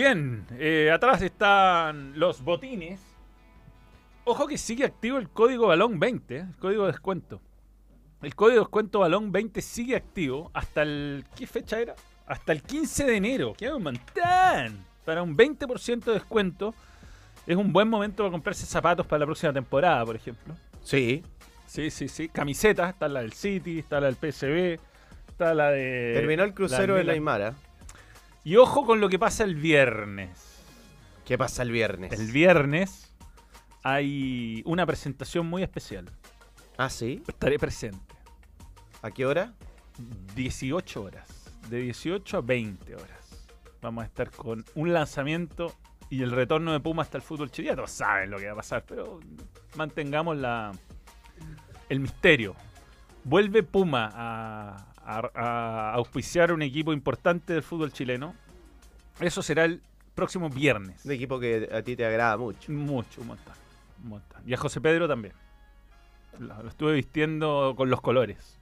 Speaker 2: Bien, eh, atrás están los botines. Ojo que sigue activo el código balón 20, eh, el código de descuento. El código de descuento balón 20 sigue activo hasta el... ¿Qué fecha era? Hasta el 15 de enero. ¡Qué un montón! Para un 20% de descuento. Es un buen momento para comprarse zapatos para la próxima temporada, por ejemplo.
Speaker 4: Sí.
Speaker 2: Sí, sí, sí. Camisetas, está la del City, está la del PSV, está la de...
Speaker 4: Terminó el crucero
Speaker 2: la
Speaker 4: de
Speaker 2: Milan.
Speaker 4: Neymar.
Speaker 2: Y ojo con lo que pasa el viernes.
Speaker 4: ¿Qué pasa el viernes?
Speaker 2: El viernes hay una presentación muy especial.
Speaker 4: Ah, sí.
Speaker 2: Estaré presente.
Speaker 4: ¿A qué hora?
Speaker 2: 18 horas. De 18 a 20 horas. Vamos a estar con un lanzamiento y el retorno de Puma hasta el fútbol chileno. Todos saben lo que va a pasar, pero mantengamos la, el misterio. Vuelve Puma a, a- a auspiciar un equipo importante del fútbol chileno. Eso será el próximo viernes.
Speaker 4: Un equipo que a ti te agrada mucho.
Speaker 2: Mucho, un montón, un montón. Y a José Pedro también. Lo, lo estuve vistiendo con los colores.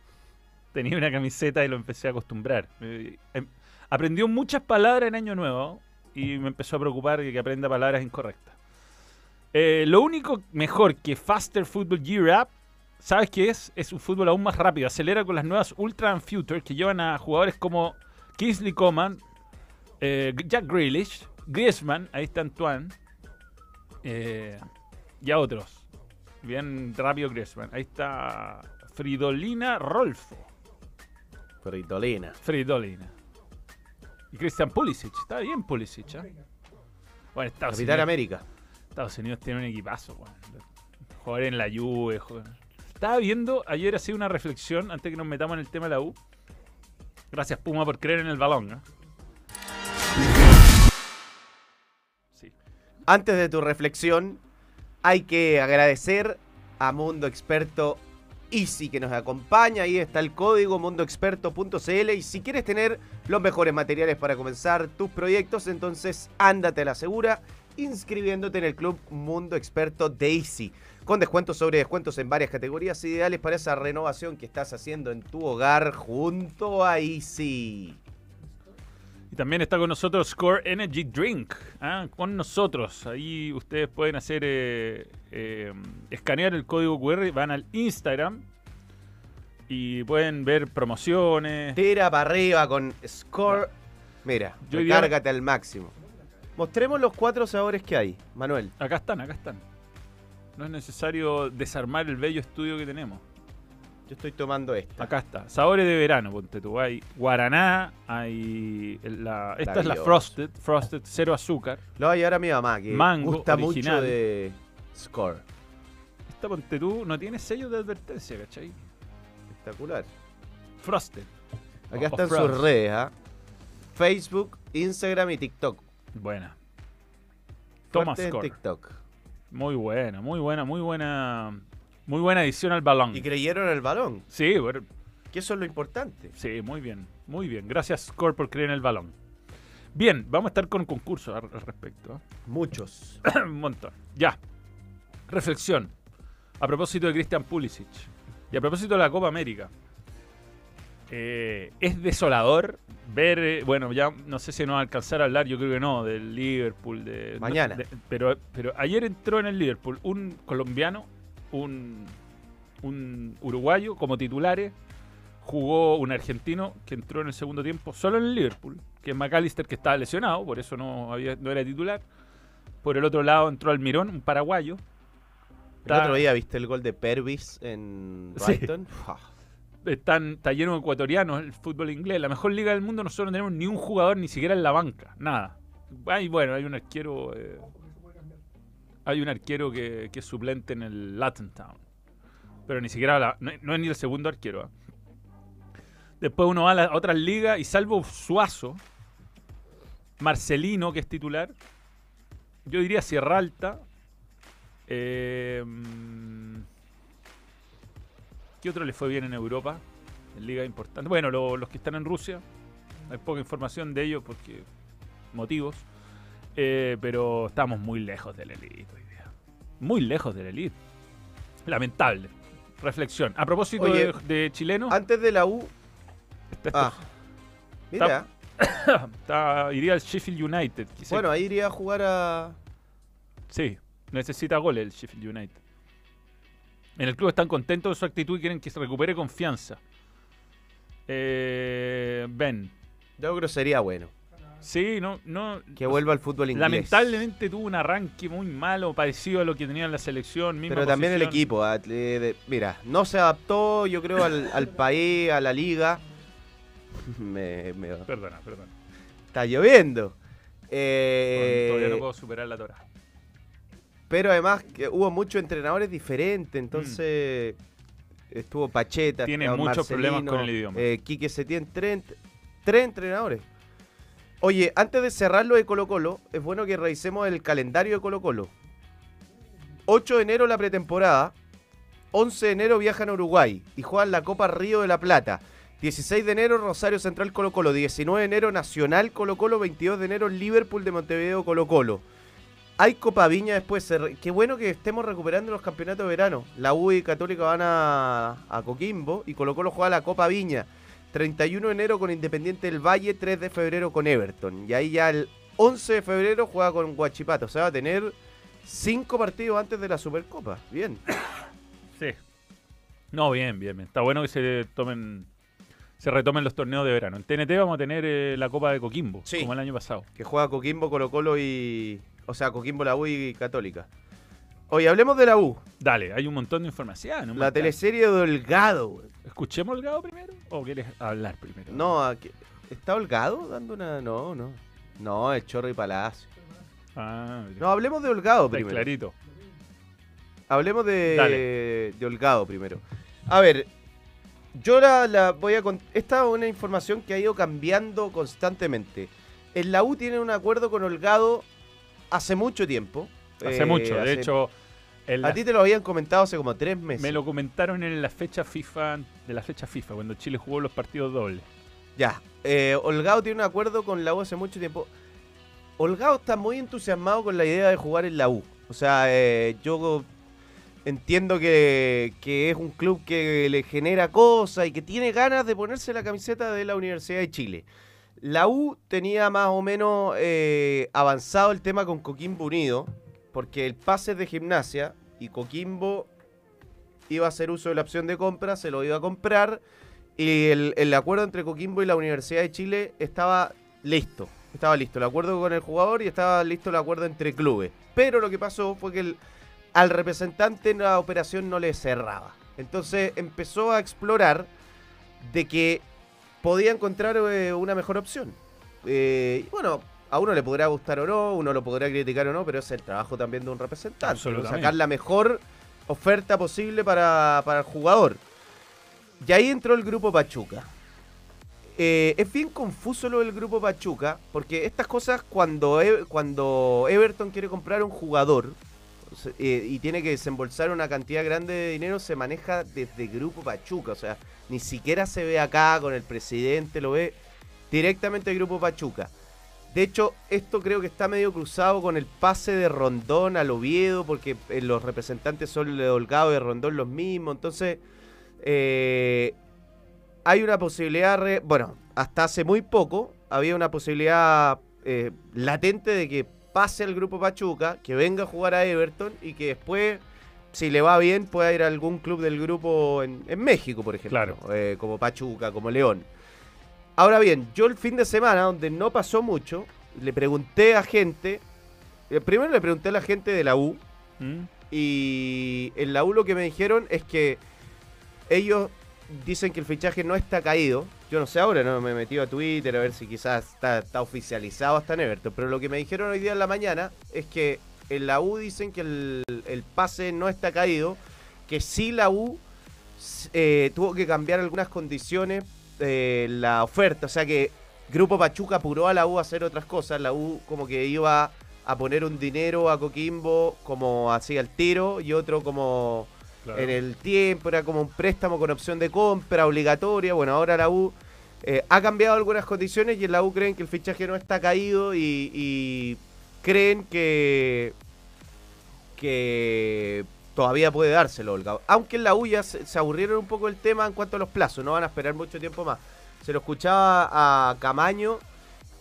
Speaker 2: Tenía una camiseta y lo empecé a acostumbrar. Eh, em, aprendió muchas palabras en Año Nuevo y me empezó a preocupar que aprenda palabras incorrectas. Eh, lo único mejor que Faster Football Gear Up, ¿sabes qué es? Es un fútbol aún más rápido. Acelera con las nuevas Ultra and Future que llevan a jugadores como Kingsley Coman, eh, Jack Grealish, Griezmann, ahí está Antoine, eh, y a otros. Bien rápido Griezmann. Ahí está Fridolina Rolfo.
Speaker 4: Fritolina.
Speaker 2: Fridolina. Y Christian Pulisic. Está bien Pulisic, ¿eh? Bueno, Estados Unidos,
Speaker 4: América.
Speaker 2: Estados Unidos tiene un equipazo. Jugar en la Juve. Estaba viendo, ayer hacía una reflexión, antes que nos metamos en el tema de la U. Gracias Puma por creer en el balón. Sí.
Speaker 4: Antes de tu reflexión, hay que agradecer a Mundo Experto Easy que nos acompaña. Ahí está el código mundoexperto.cl. Y si quieres tener los mejores materiales para comenzar tus proyectos, entonces ándate a la segura inscribiéndote en el club Mundo Experto de Easy. Con descuentos sobre descuentos en varias categorías ideales para esa renovación que estás haciendo en tu hogar junto a Easy.
Speaker 2: Y también está con nosotros Score Energy Drink. ¿ah? Con nosotros. Ahí ustedes pueden hacer eh, eh, escanear el código QR, van al Instagram y pueden ver promociones.
Speaker 4: Tira para arriba con Score. Mira,
Speaker 2: Yo
Speaker 4: recárgate al máximo. Mostremos los cuatro sabores que hay, Manuel.
Speaker 2: Acá están, acá están. No es necesario desarmar el bello estudio que tenemos.
Speaker 4: Yo estoy tomando esta.
Speaker 2: Acá está. Sabores de verano, ponte tú. Hay guaraná, hay la, esta es la. Frosted, Frosted cero azúcar.
Speaker 4: Lo va a llevar a mi mamá, que
Speaker 2: Mango
Speaker 4: gusta
Speaker 2: original.
Speaker 4: mucho de Score.
Speaker 2: Esta ponte tú no tiene sello de advertencia, ¿cachai?
Speaker 4: Espectacular.
Speaker 2: Frosted.
Speaker 4: Acá
Speaker 2: O-
Speaker 4: están
Speaker 2: o
Speaker 4: sus redes, ¿ah? Facebook, Instagram y TikTok.
Speaker 2: Buena. Toma
Speaker 4: Fuerte en
Speaker 2: score.
Speaker 4: TikTok.
Speaker 2: Muy buena, muy buena, muy buena. Muy buena edición al balón.
Speaker 4: Y creyeron el balón,
Speaker 2: Sí, bueno,
Speaker 4: que eso es lo importante.
Speaker 2: sí, muy bien, muy bien. Gracias, Score, por creer en el balón. Bien, vamos a estar con concursos al, al respecto. ¿eh?
Speaker 4: Muchos.
Speaker 2: Un montón. Ya. Reflexión. A propósito de Christian Pulisic. Y a propósito de la Copa América. Eh, es desolador ver, eh, bueno, ya no sé si nos va a alcanzar a hablar, yo creo que no, del Liverpool. De,
Speaker 4: Mañana.
Speaker 2: de- pero, pero ayer entró en el Liverpool un colombiano, un, un uruguayo como titulares, jugó un argentino que entró en el segundo tiempo solo en el Liverpool, que es McAllister que estaba lesionado, por eso no, había, no era titular. Por el otro lado entró Almirón, un paraguayo.
Speaker 4: El otro día viste el gol de Pervis en
Speaker 2: Sí.
Speaker 4: Brighton. Fua.
Speaker 2: Están, está lleno de ecuatorianos el fútbol inglés. La mejor liga del mundo, nosotros no tenemos ni un jugador ni siquiera en la banca. Nada. Hay, bueno, hay un arquero. eh, hay un arquero que, que es suplente en el Latin Town. Pero ni siquiera no, es ni el segundo arquero. ¿ah? Después uno va a, las otras ligas y salvo Suazo, Marcelino, que es titular, yo diría Sierra Alta. eh, ¿Qué otro le fue bien en Europa? En liga importante. Bueno, lo- los que están en Rusia. Hay poca información de ellos porque motivos. Eh, pero estamos muy lejos del elite hoy día. Muy lejos del elite. Lamentable. Reflexión. A propósito
Speaker 4: Oye,
Speaker 2: de, de chileno,
Speaker 4: Antes de la U.
Speaker 2: está-
Speaker 4: Ah. Mira.
Speaker 2: está- iría al Sheffield United. quizá.
Speaker 4: Bueno, ahí iría a jugar a.
Speaker 2: Sí, necesita goles el Sheffield United. En el club están contentos de su actitud y quieren que se recupere confianza. Eh, ben.
Speaker 4: Yo creo que sería bueno.
Speaker 2: Sí, no, no.
Speaker 4: Que vuelva al fútbol inglés.
Speaker 2: Lamentablemente tuvo un arranque muy malo, parecido a lo que tenía en la selección. misma
Speaker 4: Pero también el equipo. ah, de- mira, no se adaptó, yo creo, al, al país, a la liga. Me, me-
Speaker 2: Perdona, perdona.
Speaker 4: está lloviendo. Eh,
Speaker 2: Todavía no puedo superar la tora.
Speaker 4: Pero además que hubo muchos entrenadores diferentes, entonces estuvo Pacheta.
Speaker 2: Tiene muchos problemas con el idioma.
Speaker 4: eh, Quique Setién, tres, tres entrenadores. Oye, antes de cerrar lo de Colo Colo, es bueno que revisemos el calendario de Colo Colo. 8 de enero la pretemporada, 11 de enero viajan a Uruguay y juegan la Copa Río de la Plata. 16 de enero Rosario Central Colo Colo, 19 de enero Nacional Colo Colo, 22 de enero Liverpool de Montevideo Colo Colo. Hay Copa Viña después. Qué bueno que estemos recuperando los campeonatos de verano. La U y Católica van a, a Coquimbo y Colo Colo juega la Copa Viña. 31 de enero con Independiente del Valle, 3 de febrero con Everton. Y ahí ya el 11 de febrero juega con Guachipato. O sea, va a tener 5 partidos antes de la Supercopa. Bien.
Speaker 2: Sí. No, bien, bien, bien. Está bueno que se tomen. Se retomen los torneos de verano. En TNT vamos a tener eh, la Copa de Coquimbo,
Speaker 4: Sí.
Speaker 2: como el año pasado.
Speaker 4: Que juega Coquimbo, Colo Colo y... O sea, Coquimbo, la U y Católica. Oye, hablemos de la U.
Speaker 2: Dale, hay un montón de información. un
Speaker 4: La
Speaker 2: montón.
Speaker 4: teleserie de Holgado. güey.
Speaker 2: ¿Escuchemos el Gado primero? ¿O quieres hablar primero?
Speaker 4: No, aquí- ¿está Holgado dando una...? No, no. No, el Chorro y Palacio.
Speaker 2: Ah,
Speaker 4: No, hablemos de Holgado
Speaker 2: está
Speaker 4: primero.
Speaker 2: clarito.
Speaker 4: Hablemos de, Holgado primero. A ver, yo la, la voy a... cont- Esta es una información que ha ido cambiando constantemente. En la U tienen un acuerdo con Holgado hace mucho tiempo.
Speaker 2: Hace
Speaker 4: Eh,
Speaker 2: mucho. De
Speaker 4: hace-
Speaker 2: hecho,
Speaker 4: A ti te lo habían comentado hace como tres meses.
Speaker 2: me lo comentaron en la fecha FIFA, de la fecha FIFA, cuando Chile jugó los partidos dobles.
Speaker 4: Ya, eh, Holgado tiene un acuerdo con la U hace mucho tiempo. Holgado está muy entusiasmado con la idea de jugar en la U. O sea, eh, yo entiendo que, que es un club que le genera cosas y que tiene ganas de ponerse la camiseta de la Universidad de Chile. La U tenía más o menos eh, avanzado el tema con Coquimbo Unido, porque el pase de gimnasia y Coquimbo iba a hacer uso de la opción de compra, se lo iba a comprar y el, acuerdo entre Coquimbo y la Universidad de Chile estaba listo. Estaba listo el acuerdo con el jugador y estaba listo el acuerdo entre clubes. Pero lo que pasó fue que al representante la operación no le cerraba. Entonces empezó a explorar de que podía encontrar eh, una mejor opción. Eh, bueno, a uno le podrá gustar o no, uno lo podrá criticar o no, pero es el trabajo también de un representante. Sacar la mejor oferta posible para, para el jugador. Y ahí entró el grupo Pachuca. Eh, es bien confuso lo del grupo Pachuca, porque estas cosas cuando, E- cuando Everton quiere comprar un jugador eh, y tiene que desembolsar una cantidad grande de dinero, se maneja desde grupo Pachuca. O sea, ni siquiera se ve acá con el presidente, lo ve directamente el grupo Pachuca. De hecho, esto creo que está medio cruzado con el pase de Rondón al Oviedo, porque eh, los representantes son de Holgado de Rondón los mismos. Entonces, eh, hay una posibilidad, bueno, hasta hace muy poco había una posibilidad latente de que pase al grupo Pachuca, que venga a jugar a Everton y que después, si le va bien, pueda ir a algún club del grupo en, en México, por ejemplo,
Speaker 2: Claro.
Speaker 4: eh, como Pachuca, como León. Ahora bien, yo el fin de semana, donde no pasó mucho, le pregunté a gente, eh, primero le pregunté a la gente de la U,
Speaker 2: ¿Mm?
Speaker 4: y en la U lo que me dijeron es que ellos dicen que el fichaje no está caído. Yo no sé ahora, no me he metido a Twitter a ver si quizás está, oficializado hasta en. Pero lo que me dijeron hoy día en la mañana es que en la U dicen que el, el pase no está caído. Que sí la U eh, tuvo que cambiar algunas condiciones de la oferta. O sea que Grupo Pachuca apuró a la U a hacer otras cosas. La U como que iba a poner un dinero a Coquimbo como así al tiro y otro como En el tiempo, era como un préstamo con opción de compra obligatoria. Bueno, ahora la U eh, ha cambiado algunas condiciones y en la U creen que el fichaje no está caído y, creen que, que todavía puede dárselo, Olga. Aunque en la U ya se, aburrieron un poco el tema en cuanto a los plazos, no van a esperar mucho tiempo más. Se lo escuchaba a Camaño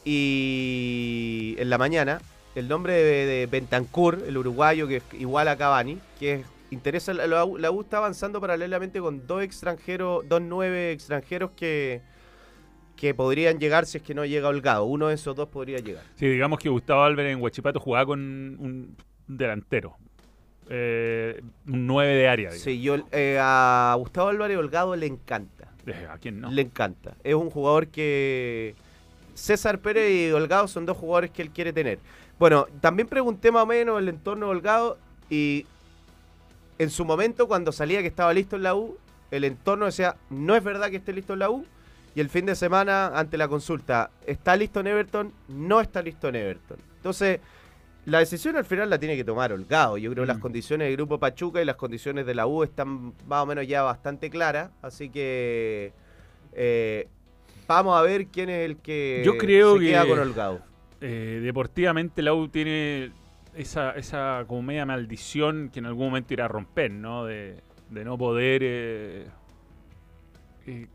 Speaker 4: y en la mañana el nombre de, de Bentancur, el uruguayo que es igual a Cavani, que es interesa la U, la U está avanzando paralelamente con dos extranjeros, dos nueve extranjeros que que podrían llegar si es que no llega Holgado. Uno de esos dos podría llegar.
Speaker 2: Sí, digamos que Gustavo Álvarez en Huachipato jugaba con un delantero. Eh, un 9 de área. digamos.
Speaker 4: Sí, yo eh, a Gustavo Álvarez Holgado le encanta.
Speaker 2: Eh, ¿A quién no?
Speaker 4: Le encanta. Es un jugador que César Pérez y Holgado son dos jugadores que él quiere tener. Bueno, también pregunté más o menos el entorno de Holgado y en su momento cuando salía que estaba listo en la U, el entorno decía, no es verdad que esté listo en la U. Y el fin de semana, ante la consulta, ¿está listo en Everton? No está listo en Everton. Entonces, la decisión al final la tiene que tomar Holgado. Yo creo que las
Speaker 2: Mm.
Speaker 4: condiciones del Grupo Pachuca y las condiciones de la U están más o menos ya bastante claras. Así que eh, vamos a ver quién es el que
Speaker 2: Yo creo
Speaker 4: se queda
Speaker 2: que-
Speaker 4: con Holgado.
Speaker 2: Eh, deportivamente la U tiene esa, esa como media maldición que en algún momento irá a romper, ¿no? De, de no poder eh, eh,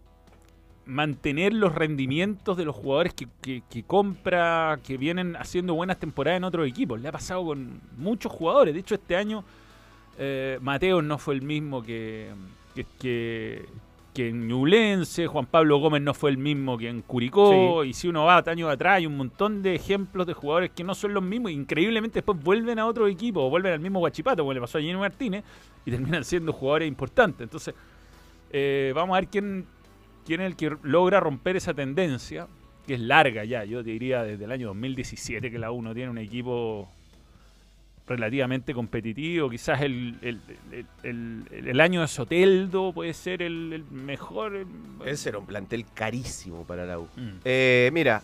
Speaker 2: mantener los rendimientos de los jugadores que, compra, que vienen haciendo buenas temporadas en otros equipos. Le ha pasado con muchos jugadores. De hecho, este año eh, Mateos no fue el mismo que, que, que, en Ñublense, Juan Pablo Gómez no fue el mismo que en Curicó, y si uno va años atrás hay un montón de ejemplos de jugadores que no son los mismos, e increíblemente después vuelven a otro equipo, o vuelven al mismo Guachipato, como le pasó a Gino Martínez, y terminan siendo jugadores importantes. Entonces, eh, vamos a ver quién, quién es el que logra romper esa tendencia, que es larga ya, yo te diría desde el año 2017 que la U no tiene un equipo relativamente competitivo. Quizás el, el, el- año de Soteldo puede ser el, mejor.
Speaker 4: Ese era un plantel carísimo para la U.
Speaker 2: Mm.
Speaker 4: Eh, mira,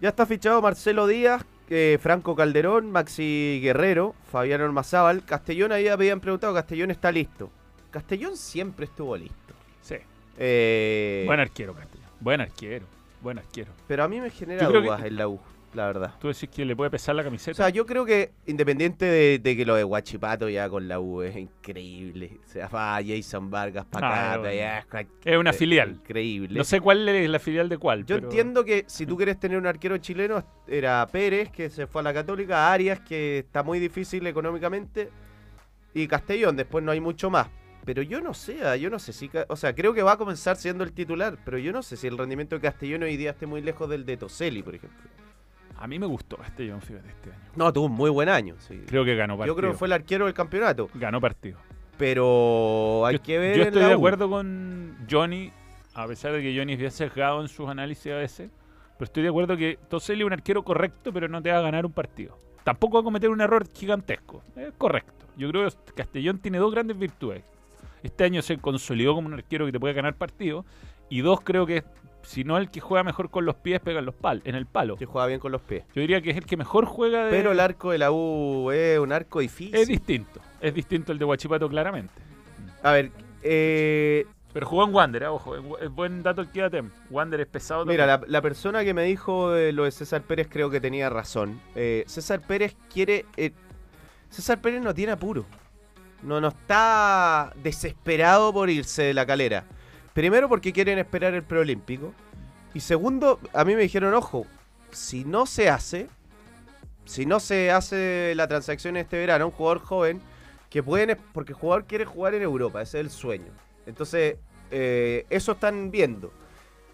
Speaker 4: ya está fichado Marcelo Díaz, eh, Franco Calderón, Maxi Guerrero, Fabián Ormazábal. Castellón ahí habían preguntado, Castellón está listo. Castellón siempre estuvo listo.
Speaker 2: Sí.
Speaker 4: Eh,
Speaker 2: Buen arquero, Castellón. Buen arquero. Buen arquero.
Speaker 4: pero a mí me genera dudas
Speaker 2: que-
Speaker 4: en la U, la verdad.
Speaker 2: ¿Tú decís que le puede pesar la
Speaker 4: O
Speaker 2: camiseta?
Speaker 4: sea, yo creo que independiente de, de que lo de Guachipato ya con la U es increíble. O sea, va Jason Vargas para
Speaker 2: Ah,
Speaker 4: acá,
Speaker 2: bueno. es una
Speaker 4: eh,
Speaker 2: filial.
Speaker 4: Increíble.
Speaker 2: No sé cuál es la filial de cuál.
Speaker 4: Yo
Speaker 2: pero-
Speaker 4: entiendo que si tú quieres tener un arquero chileno, era Pérez, que se fue a la Católica, Arias, que está muy difícil económicamente, y Castellón, después no hay mucho más. Pero yo no sé, ah, yo no sé si... O sea, creo que va a comenzar siendo el titular, pero yo no sé si el rendimiento de Castellón hoy día esté muy lejos del de Toselli, por ejemplo.
Speaker 2: A mí me gustó Castellón, fíjate, este año.
Speaker 4: No, tuvo un muy buen año, sí.
Speaker 2: Creo que ganó partido.
Speaker 4: Yo creo que fue el arquero del campeonato.
Speaker 2: Ganó partido.
Speaker 4: Pero hay
Speaker 2: yo,
Speaker 4: que ver.
Speaker 2: yo estoy de acuerdo con Johnny, a pesar de que Johnny es bien sesgado en sus análisis a veces. Pero estoy de acuerdo que Toselli es un arquero correcto, pero no te va a ganar un partido. Tampoco va a cometer un error gigantesco. Es correcto. Yo creo que Castellón tiene dos grandes virtudes. Este año se consolidó como un arquero que te puede ganar partidos. Y dos, creo que si no el que juega mejor con los pies, pega en, los pal en el palo.
Speaker 4: Que juega bien con los pies.
Speaker 2: Yo diría que es el que mejor juega de...
Speaker 4: Pero el arco de la U es un arco difícil.
Speaker 2: Es distinto. Es distinto el de Huachipato claramente.
Speaker 4: A ver, eh,
Speaker 2: Pero jugó en Wander, eh, ojo. Es bu- es buen dato el que da Tem. Wander es pesado
Speaker 4: mira,
Speaker 2: también.
Speaker 4: la, la persona que me dijo de lo de César Pérez creo que tenía razón. Eh, César Pérez quiere... eh, César Pérez no tiene apuro. No, no está desesperado por irse de la calera. Primero porque quieren esperar el preolímpico. Y segundo, a mí me dijeron, ojo, si no se hace, si no se hace la transacción este verano, un jugador joven, que pueden, porque el jugador quiere jugar en Europa, ese es el sueño. Entonces, eh, eso están viendo.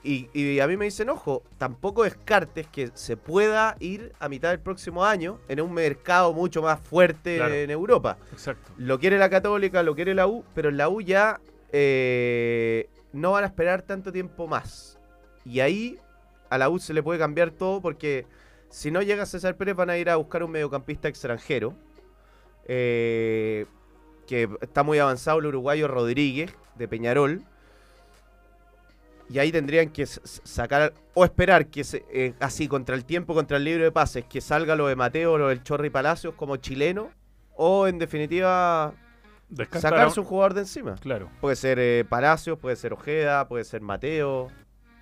Speaker 4: Y, y a mí me dicen, ojo, tampoco descartes que se pueda ir a mitad del próximo año en un mercado mucho más fuerte
Speaker 2: Claro.
Speaker 4: en Europa.
Speaker 2: Exacto.
Speaker 4: Lo quiere la Católica, lo quiere la U, pero en la U ya eh, no van a esperar tanto tiempo más. Y ahí a la U se le puede cambiar todo porque si no llega César Pérez van a ir a buscar un mediocampista extranjero. eh, que está muy avanzado el uruguayo Rodríguez de Peñarol. Y ahí tendrían que sacar o esperar que se- eh, así contra el tiempo, contra el libro de pases, que salga lo de Mateo o lo del Chorri Palacios como chileno. O en definitiva sacarse un jugador de encima.
Speaker 2: Claro.
Speaker 4: Puede ser eh, Palacios, puede ser Ojeda, puede ser Mateo.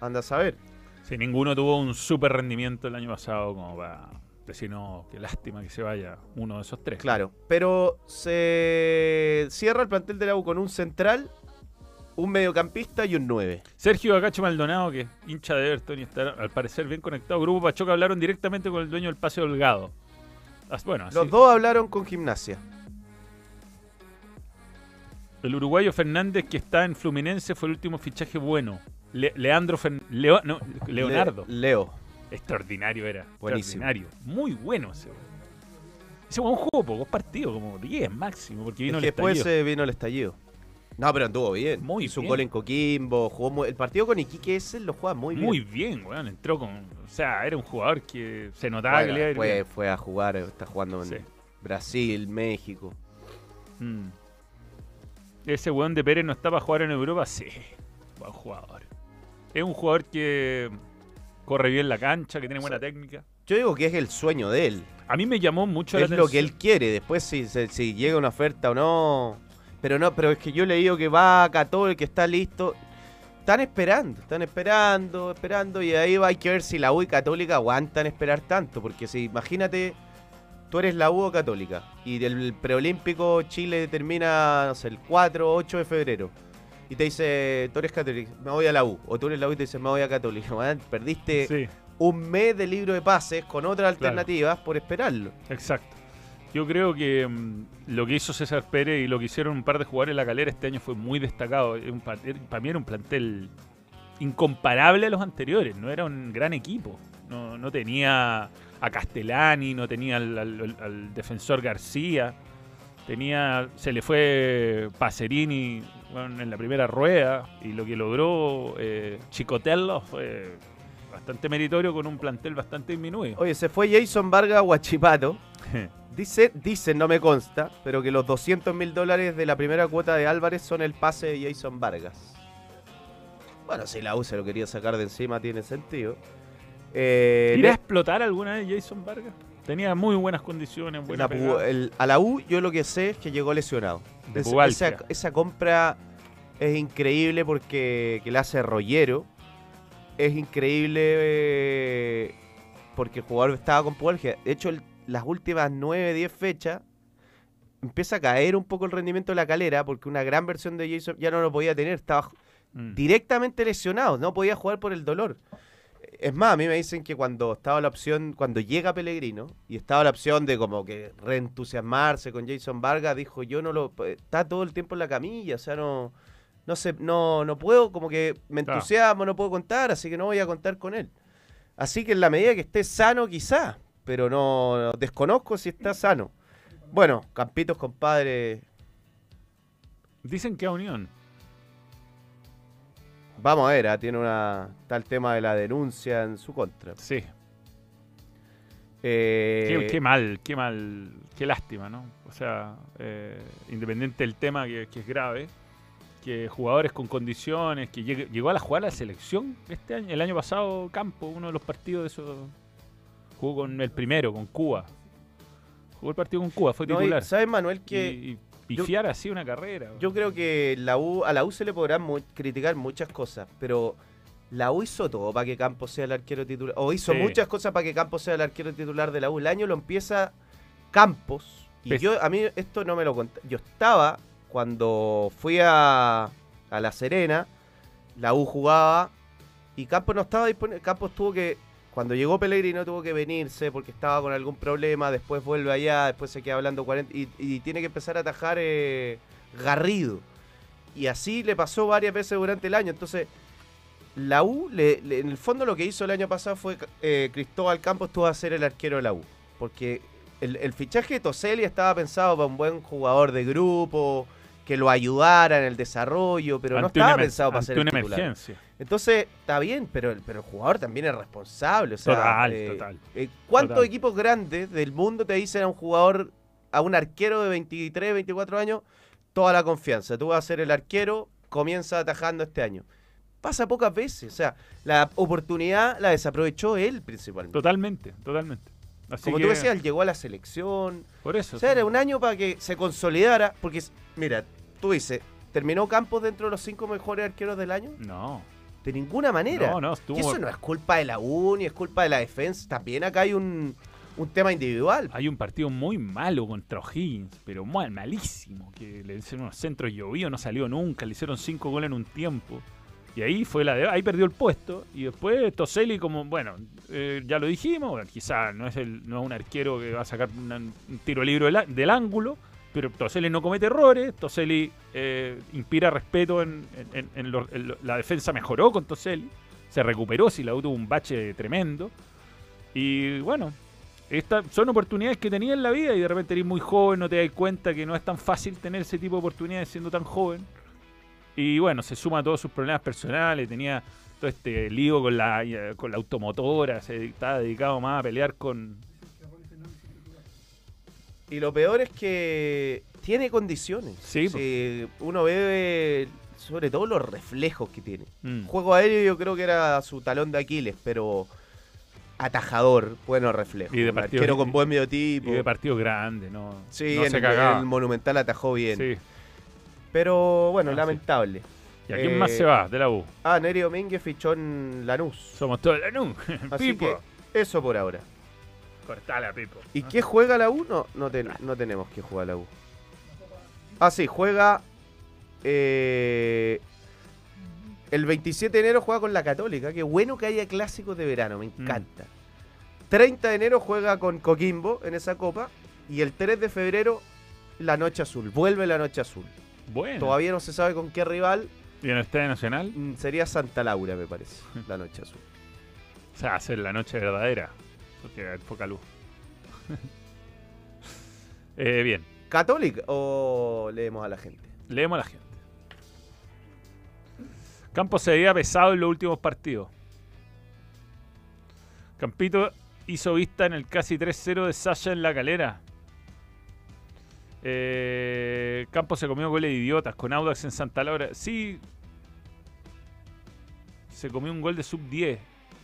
Speaker 4: Anda a saber.
Speaker 2: Si ninguno tuvo un super rendimiento el año pasado como para decir, no, qué lástima que se vaya uno de esos tres.
Speaker 4: Claro. Pero se cierra el plantel de la U con un central, un mediocampista y un 9.
Speaker 2: Sergio Acacho Maldonado, que es hincha de Everton y está al parecer bien conectado. Grupo Pachoca hablaron directamente con el dueño del Paseo Holgado. Bueno, así.
Speaker 4: Los dos hablaron con gimnasia.
Speaker 2: El uruguayo Fernández que está en Fluminense fue el último fichaje bueno. Le- Leandro Fern- Leo- no, Leonardo.
Speaker 4: Le- Leo.
Speaker 2: Extraordinario era.
Speaker 4: Buenísimo.
Speaker 2: Extraordinario. Muy bueno ese weón. Ese weón jugó pocos partidos, como 10 máximo, porque vino
Speaker 4: Es
Speaker 2: el
Speaker 4: después
Speaker 2: estallido.
Speaker 4: eh, vino el estallido. No, pero anduvo bien.
Speaker 2: Muy
Speaker 4: Hizo un
Speaker 2: bien.
Speaker 4: gol en Coquimbo. Jugó muy- el partido con Iquique ese lo juega muy bien.
Speaker 2: Muy bien, weón. Entró con. O sea, era un jugador que se notaba que le
Speaker 4: fue, fue a jugar, eh, está jugando en
Speaker 2: Sí.
Speaker 4: Brasil, México.
Speaker 2: Mm. Ese weón de Pérez no está para jugar en Europa, sí. Buen jugador. Es un jugador que corre bien la cancha, que tiene buena técnica.
Speaker 4: Yo digo que es el sueño de él.
Speaker 2: A mí me llamó mucho la
Speaker 4: es lo que él quiere. Después si, si, si llega una oferta o no. Pero no, pero es que yo le digo que va a Católica, que está listo. Están esperando, están esperando, esperando. Y ahí va, hay que ver si la U y Católica aguantan esperar tanto. Porque si imagínate, tú eres la U o Católica. Y del preolímpico Chile termina, no sé, el 4 o 8 de febrero. Y te dice, tú eres Católica, me voy a la U. O tú eres la U y te dice, me voy a Católica. Perdiste
Speaker 2: Sí,
Speaker 4: un mes de libro de pases con otras alternativas por esperarlo.
Speaker 2: exacto. Yo creo que mm, lo que hizo César Pérez y lo que hicieron un par de jugadores en la calera este año fue muy destacado. Un era- Para mí era un plantel incomparable a los anteriores. No era un gran equipo. No, no tenía a Castellani, no tenía al, al- al defensor García. Tenía, se le fue Pacerini bueno, en la primera rueda y lo que logró eh, Chicotello fue bastante meritorio con un plantel bastante disminuido.
Speaker 4: Oye, se fue Jason Vargas a Huachipato. Dice, dicen, no me consta, pero que los 200 mil dólares de la primera cuota de Álvarez son el pase de Jason Vargas. Bueno, si la U se lo quería sacar de encima, tiene sentido. Eh,
Speaker 2: ¿Irá a explotar alguna vez Jason Vargas? Tenía muy buenas condiciones, buena
Speaker 4: la el- a la U yo lo que sé es que llegó lesionado. Es- esa, esa compra es increíble porque que la hace Rollero. Es increíble eh, porque el jugador estaba con pubalgia. De hecho, el- las últimas 9, 10 fechas empieza a caer un poco el rendimiento de la calera porque una gran versión de Jason ya no lo podía tener. Estaba
Speaker 2: Mm.
Speaker 4: directamente lesionado, no podía jugar por el dolor. Es más, a mí me dicen que cuando estaba la opción, cuando llega Pellegrino, y estaba la opción de como que reentusiasmarse con Jason Vargas, dijo, yo no lo, está todo el tiempo en la camilla, o sea, no, no sé, no, no puedo, como que me entusiasmo, no puedo contar, así que no voy a contar con él. Así que en la medida que esté sano, quizá, pero no, desconozco si está sano. Bueno, Campitos, compadre,
Speaker 2: Dicen que a Unión.
Speaker 4: Vamos a ver, ah, tiene una tal tema de la denuncia en su contra.
Speaker 2: Sí.
Speaker 4: Eh,
Speaker 2: Qué, qué mal, qué mal, qué lástima, ¿no? O sea, eh, independiente del tema que, que es grave, que jugadores con condiciones, que llegue- llegó a la jugar a la selección este año, el año pasado Campo, uno de los partidos de esos, jugó con el primero, con Cuba. Jugó el partido con Cuba, fue
Speaker 4: no,
Speaker 2: titular.
Speaker 4: ¿Sabes, Manuel, que
Speaker 2: y, y pifiar así una carrera.
Speaker 4: yo creo que la U, a la U se le podrán mu- criticar muchas cosas, pero la U hizo todo para que Campos sea el arquero titular. O hizo
Speaker 2: Sí.
Speaker 4: muchas cosas para que Campos sea el arquero titular de la U. El año lo empieza Campos. Y
Speaker 2: Pes-
Speaker 4: yo, a mí esto no me lo conté. Yo estaba cuando fui a, a La Serena, la U jugaba y Campos no estaba disponible. Campos tuvo que, cuando llegó Pellegrino tuvo que venirse porque estaba con algún problema, después vuelve allá, después se queda hablando 40 y, tiene que empezar a atajar eh, Garrido. Y así le pasó varias veces durante el año. Entonces, la U, le- en el fondo lo que hizo el año pasado fue eh, Cristóbal Campos tuvo a ser el arquero de la U. Porque el, el fichaje de Toselli estaba pensado para un buen jugador de grupo, que lo ayudara en el desarrollo, pero no
Speaker 2: Ante
Speaker 4: estaba pensado para ser el
Speaker 2: una
Speaker 4: titular.
Speaker 2: emergencia.
Speaker 4: Entonces, está bien, pero, el- pero el jugador también es responsable. O sea,
Speaker 2: Total,
Speaker 4: eh,
Speaker 2: total.
Speaker 4: eh, ¿Cuántos
Speaker 2: Total.
Speaker 4: equipos grandes del mundo te dicen a un jugador, a un arquero de 23, 24 años, toda la confianza? Tú vas a ser el arquero, comienza atajando este año. Pasa pocas veces. O sea, la oportunidad la desaprovechó él principalmente.
Speaker 2: Totalmente, totalmente. Así
Speaker 4: Como
Speaker 2: que,
Speaker 4: tú decías, él llegó a la selección.
Speaker 2: por eso.
Speaker 4: O sea, era un año para que se consolidara. Porque, mira, tú dices, ¿terminó Campos dentro de los cinco mejores arqueros del año?
Speaker 2: No,
Speaker 4: De ninguna manera.
Speaker 2: no, no, estuvo...
Speaker 4: Y eso no es culpa de la U ni es culpa de la defensa. También acá hay un, un tema individual.
Speaker 2: Hay un partido muy malo contra O'Higgins, pero mal, malísimo. Que le hicieron unos centros llovidos, no salió nunca, le hicieron cinco goles en un tiempo. Y ahí fue la de, ahí perdió el puesto. Y después Toselli, como, bueno, eh, ya lo dijimos, bueno, quizá no es el, no es un arquero que va a sacar una- un tiro libre del ángulo, pero Toselli no comete errores, Toselli eh, inspira respeto en, la defensa mejoró con Toselli, se recuperó, si la tuvo un bache tremendo. Y bueno, esta, son oportunidades que tenía en la vida y de repente eres muy joven, no te das cuenta que no es tan fácil tener ese tipo de oportunidades siendo tan joven. Y bueno, se suma a todos sus problemas personales, tenía todo este lío con la, eh, con la automotora, se estaba dedicado más a pelear con...
Speaker 4: Y lo peor es que tiene condiciones.
Speaker 2: Sí.
Speaker 4: Si uno ve sobre todo los reflejos que tiene.
Speaker 2: Mm.
Speaker 4: Juego aéreo yo creo que era su talón de Aquiles, pero atajador, buenos reflejos.
Speaker 2: Y de partido-
Speaker 4: arquero con buen biotipo.
Speaker 2: Y de partido grande, ¿no?
Speaker 4: Sí,
Speaker 2: no
Speaker 4: en
Speaker 2: se
Speaker 4: el, Monumental atajó bien.
Speaker 2: Sí.
Speaker 4: Pero bueno,
Speaker 2: Ah, sí.
Speaker 4: lamentable.
Speaker 2: ¿Y a quién
Speaker 4: Eh,
Speaker 2: más se va de la U?
Speaker 4: Ah, Neri Domínguez fichó en Lanús.
Speaker 2: Somos todos la NU.
Speaker 4: Así que eso por ahora.
Speaker 2: Cortala, Pipo.
Speaker 4: ¿Y qué juega la U? No, no, ten- no tenemos que jugar la U. Ah, sí, juega. eh, el 27 de enero juega con la Católica. Qué bueno que haya clásicos de verano, me encanta. 30 de enero juega con Coquimbo en esa copa. Y el 3 de febrero, la Noche Azul. Vuelve la Noche Azul.
Speaker 2: Bueno.
Speaker 4: Todavía no se sabe con qué rival.
Speaker 2: ¿Y en el Estadio Nacional?
Speaker 4: Mm, Sería Santa Laura, me parece. La Noche Azul.
Speaker 2: O sea, hacer la noche verdadera. Porque poca luz. Eh, bien,
Speaker 4: ¿Católica o leemos a la gente?
Speaker 2: leemos a la gente. Campos se veía pesado en los últimos partidos. Campito hizo vista en el casi 3-0 de Sasha en la calera. Eh, Campos se comió goles de idiotas con Audax en Santa Laura. Sí, se comió un gol de sub 10.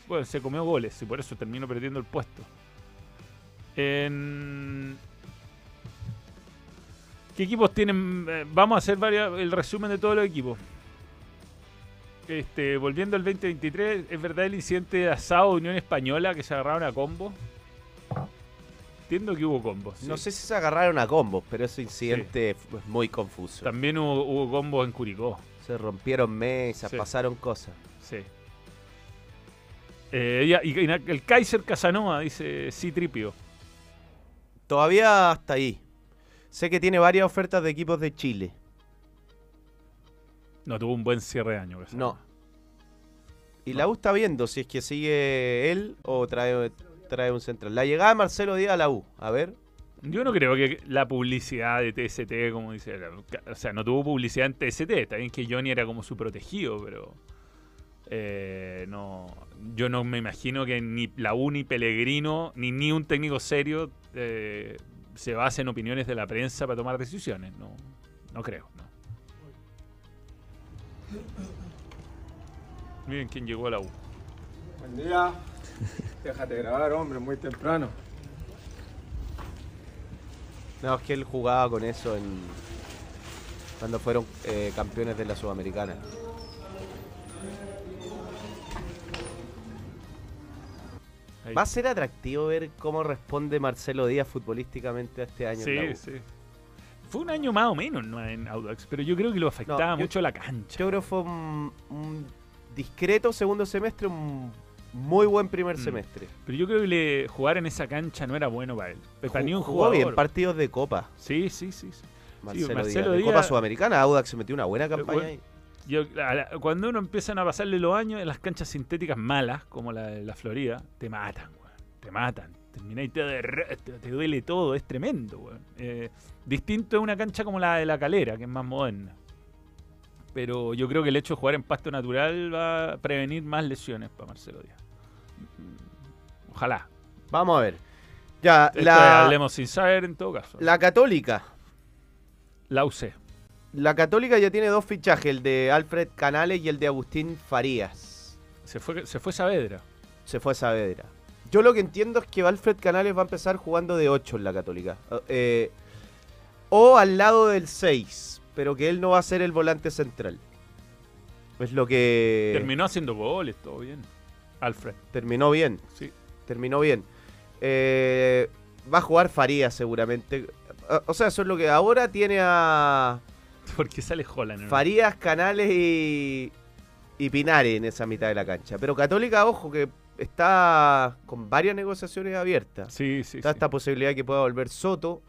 Speaker 2: Bueno, se comió goles y por eso terminó perdiendo el puesto. En... ¿Qué equipos tienen? Eh, Vamos a hacer varias- el resumen de todos los equipos. Este, volviendo al 2023, ¿es verdad el incidente de asado de Unión Española que se agarraron a combo? Entiendo que hubo combos. sí.
Speaker 4: No sé si se agarraron a combos, pero ese incidente es muy confuso.
Speaker 2: También hubo, hubo combos en Curicó.
Speaker 4: Se rompieron mesas,
Speaker 2: Sí.
Speaker 4: pasaron cosas.
Speaker 2: Sí. Eh, y, y el Kaiser Casanova dice sí tripio.
Speaker 4: Todavía hasta ahí. Sé que tiene varias ofertas de equipos de Chile.
Speaker 2: No tuvo un buen cierre de año. Casanova.
Speaker 4: No. Y la U está viendo si es que sigue él o trae, trae un central. La llegada de Marcelo Díaz a la U. A ver.
Speaker 2: Yo no creo que la publicidad de TST, como dice, o sea, no tuvo publicidad en TST. Está bien que Johnny era como su protegido, pero eh, no, yo no me imagino que ni la U ni Pellegrino ni ni un técnico serio eh, se base en opiniones de la prensa para tomar decisiones. No, no creo. No. Miren quién llegó a la U.
Speaker 6: Buen día. Déjate grabar, hombre, muy temprano.
Speaker 4: No, es que él jugaba con eso en cuando fueron eh, campeones de la Sudamericana.
Speaker 2: Ahí.
Speaker 4: Va a ser atractivo ver cómo responde Marcelo Díaz futbolísticamente a este año. en la
Speaker 2: Sí,
Speaker 4: U.
Speaker 2: sí. Fue un año más o menos ¿no? en Audax, pero yo creo que lo afectaba
Speaker 4: No, yo-
Speaker 2: mucho la cancha.
Speaker 4: Yo creo que fue un, un discreto segundo semestre, un muy buen primer
Speaker 2: Mm.
Speaker 4: semestre.
Speaker 2: Pero yo creo que le, jugar en esa cancha no era bueno para él. Para ni un
Speaker 4: Jugó
Speaker 2: jugador.
Speaker 4: bien partidos de Copa.
Speaker 2: Sí, sí, sí. sí.
Speaker 4: Marcelo,
Speaker 2: Marcelo
Speaker 4: Díaz. De Copa Sudamericana, Audax se metió una buena campaña
Speaker 2: bueno,
Speaker 4: ahí.
Speaker 2: Yo, cuando uno empiezan a pasarle los años en las canchas sintéticas malas, como la de la Florida, te matan, weón. Te matan. Termináis, te, te, te duele todo, es tremendo, weón. Eh, distinto es una cancha como la de la calera, que es más moderna. Pero yo creo que el hecho de jugar en pasto natural va a prevenir más lesiones para Marcelo Díaz. Ojalá.
Speaker 4: Vamos a ver. Ya,
Speaker 2: Esto
Speaker 4: la,
Speaker 2: hablemos sin saber en todo caso.
Speaker 4: la Católica.
Speaker 2: La UC.
Speaker 4: La Católica ya tiene dos fichajes, el de Alfred Canales y el de Agustín Farías.
Speaker 2: Se fue, se fue Saavedra.
Speaker 4: Se fue Saavedra. Yo lo que entiendo es que Alfred Canales va a empezar jugando de 8 en la Católica. Eh, o al lado del 6, pero que él no va a ser el volante central. Es lo que
Speaker 2: Terminó haciendo goles, todo bien. Alfred,
Speaker 4: terminó bien.
Speaker 2: sí.
Speaker 4: Terminó bien. Eh, va a jugar Farías seguramente. O sea, eso es lo que ahora tiene a
Speaker 2: Porque sale Holland. ¿no?
Speaker 4: Farías, Canales y, y Pinares en esa mitad de la cancha. Pero Católica, ojo, que está con varias negociaciones abiertas.
Speaker 2: Sí, sí.
Speaker 4: Está
Speaker 2: sí.
Speaker 4: esta posibilidad que pueda volver Soto.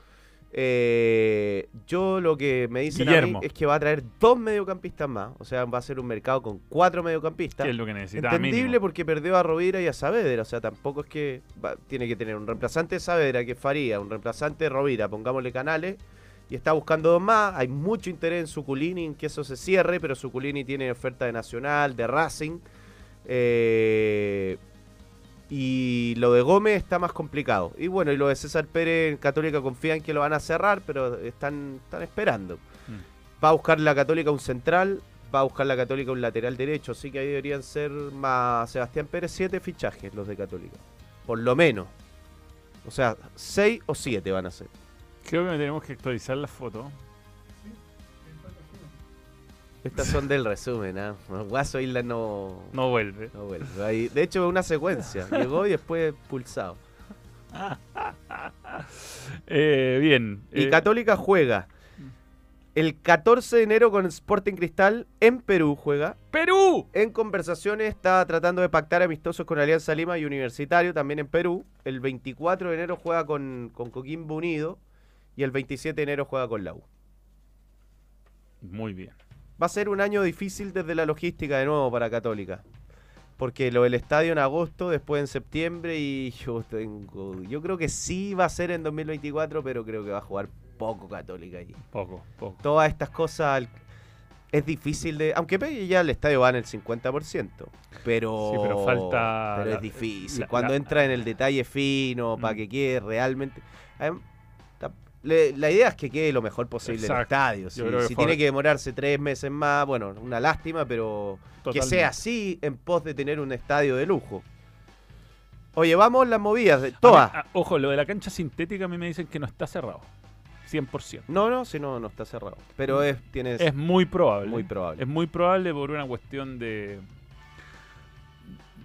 Speaker 4: Eh, yo lo que me dicen a mí es que va a traer dos mediocampistas más. O sea, va a ser un mercado con cuatro mediocampistas.
Speaker 2: ¿Qué es lo que necesitaba
Speaker 4: Entendible
Speaker 2: mínimo?
Speaker 4: porque perdió a Rovira y a Saavedra. O sea, tampoco es que va- tiene que tener un reemplazante de Saavedra, que Faría, un reemplazante de Rovira, pongámosle canales. Y está buscando dos más. Hay mucho interés en Suculini, en que eso se cierre, pero Suculini tiene oferta de Nacional, de Racing. Eh, y lo de Gómez está más complicado. Y bueno, y lo de César Pérez en Católica confían que lo van a cerrar, pero están, están esperando.
Speaker 2: Mm.
Speaker 4: Va a buscar la Católica un central, va a buscar la Católica un lateral derecho, así que ahí deberían ser más Sebastián Pérez siete fichajes los de Católica. Por lo menos. O sea, seis o siete van a ser.
Speaker 2: Creo que tenemos que actualizar la foto.
Speaker 4: Estas son del resumen, ¿ah? Guaso Isla no,
Speaker 2: No vuelve.
Speaker 4: no vuelve. Ahí- de hecho, es una secuencia. Llegó y después pulsado.
Speaker 2: Eh, bien.
Speaker 4: Y
Speaker 2: eh,
Speaker 4: Católica juega el 14 de enero con Sporting Cristal en Perú juega.
Speaker 2: ¡Perú!
Speaker 4: En conversaciones está tratando de pactar amistosos con Alianza Lima y Universitario, también en Perú. El 24 de enero juega con, con Coquimbo Unido y el 27 de enero juega con la U.
Speaker 2: Muy bien.
Speaker 4: Va a ser un año difícil desde la logística de nuevo para Católica. Porque lo del estadio en agosto, después en septiembre y yo tengo... Yo creo que sí va a ser en 2024, pero creo que va a jugar poco Católica ahí.
Speaker 2: Poco, poco.
Speaker 4: Todas estas cosas es difícil de... Aunque pegue ya el estadio va en el 50%. Pero...
Speaker 2: Sí, pero falta
Speaker 4: Pero es difícil.
Speaker 2: la-
Speaker 4: Cuando
Speaker 2: la-
Speaker 4: entra en el detalle fino, para
Speaker 2: Mm.
Speaker 4: que quede realmente... Ta- le- La idea es que quede lo mejor posible el
Speaker 2: Exacto.
Speaker 4: estadio. Si, tiene que demorarse tres meses más, bueno, una lástima, pero que sea así en pos de tener un estadio de lujo. Oye, vamos las movidas de
Speaker 2: A mí-
Speaker 4: todas.
Speaker 2: ojo, lo de la cancha sintética a mí me dicen que no está cerrado. 100%.
Speaker 4: No, no, si no, no está cerrado. Pero es, tiene,
Speaker 2: Es muy probable.
Speaker 4: muy probable.
Speaker 2: Es muy probable por una cuestión de.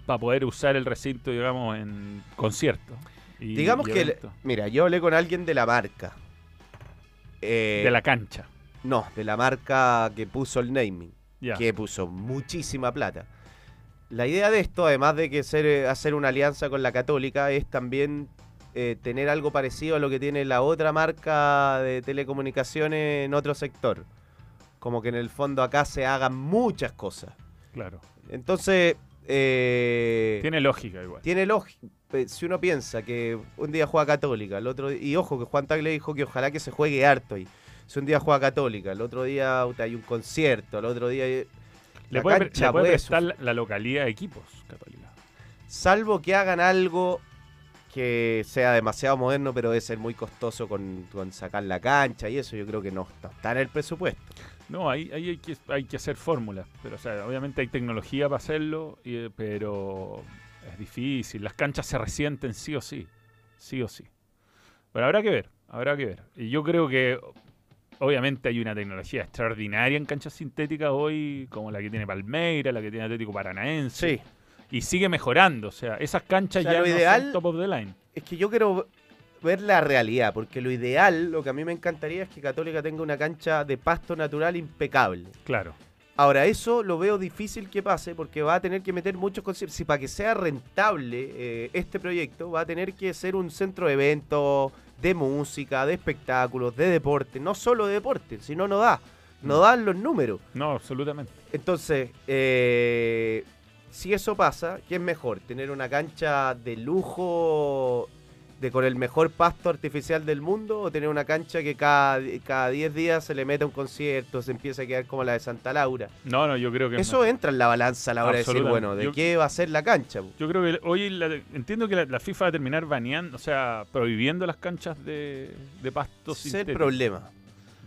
Speaker 2: para poder usar el recinto, digamos, en concierto. y-
Speaker 4: Digamos que,
Speaker 2: evento.
Speaker 4: mira, yo hablé con alguien de la marca. Eh,
Speaker 2: De la cancha.
Speaker 4: No, de la marca que puso el naming, que puso muchísima plata. La idea de esto, además de que ser, eh, hacer una alianza con la Católica, es también eh, tener algo parecido a lo que tiene la otra marca de telecomunicaciones en otro sector. Como que en el fondo acá se hagan muchas cosas.
Speaker 2: Claro.
Speaker 4: Entonces, eh,
Speaker 2: Tiene lógica igual.
Speaker 4: tiene lógica. Si uno piensa que un día juega Católica, el otro y ojo que Juan Tagle dijo que ojalá que se juegue harto y si un día juega Católica, el otro día hay un concierto, el otro día hay-
Speaker 2: Le
Speaker 4: la
Speaker 2: puede,
Speaker 4: cancha
Speaker 2: le puede
Speaker 4: puede
Speaker 2: prestar la, la localidad de equipos católica.
Speaker 4: salvo que hagan algo que sea demasiado moderno, pero debe ser muy costoso con, con sacar la cancha y eso yo creo que no, no está en el presupuesto.
Speaker 2: No, ahí, ahí hay, que, hay que hacer fórmulas. Pero, o sea, obviamente hay tecnología para hacerlo, y, eh, pero es difícil. Las canchas se resienten sí o sí. Sí o sí. Pero habrá que ver, habrá que ver. Y yo creo que, obviamente, hay una tecnología extraordinaria en canchas sintéticas hoy, como la que tiene Palmeira, la que tiene Atlético Paranaense.
Speaker 4: Sí,
Speaker 2: Y sigue mejorando. O sea, esas canchas
Speaker 4: O sea,
Speaker 2: ya
Speaker 4: lo
Speaker 2: no
Speaker 4: ideal-
Speaker 2: son top of the line.
Speaker 4: es que yo quiero ver la realidad, porque lo ideal, lo que a mí me encantaría es que Católica tenga una cancha de pasto natural impecable.
Speaker 2: Claro.
Speaker 4: Ahora, eso lo veo difícil que pase porque va a tener que meter muchos conciertos. Si para que sea rentable eh, este proyecto, va a tener que ser un centro de eventos, de música, de espectáculos, de deporte. No solo de deporte, si no, no da. No dan los números.
Speaker 2: No, absolutamente.
Speaker 4: Entonces, eh, si eso pasa, ¿qué es mejor? ¿Tener una cancha de lujo de con el mejor pasto artificial del mundo o tener una cancha que cada, cada 10 días se le meta un concierto, se empieza a quedar como la de Santa Laura?
Speaker 2: No, no, yo creo que es
Speaker 4: Eso entra en la balanza a la hora de decir, bueno, ¿de
Speaker 2: Yo-
Speaker 4: qué va a ser la cancha? po?
Speaker 2: Yo creo que hoy la- entiendo que la, la FIFA va a terminar baneando, o sea, prohibiendo las canchas de, de pasto
Speaker 4: Ese es el problema.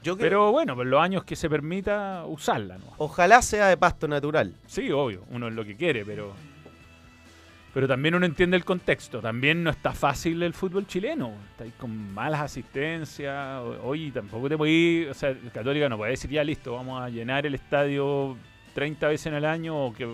Speaker 4: Yo creo-
Speaker 2: Pero bueno, por los años que se permita usarla, ¿no?
Speaker 4: ojalá sea de pasto natural.
Speaker 2: Sí, obvio, uno es lo que quiere, pero pero también uno entiende el contexto. También no está fácil el fútbol chileno. Está ahí con malas asistencias. o- Hoy tampoco te puedes, o sea, el Católica no puede decir ya listo, vamos a llenar el estadio 30 veces en el año o que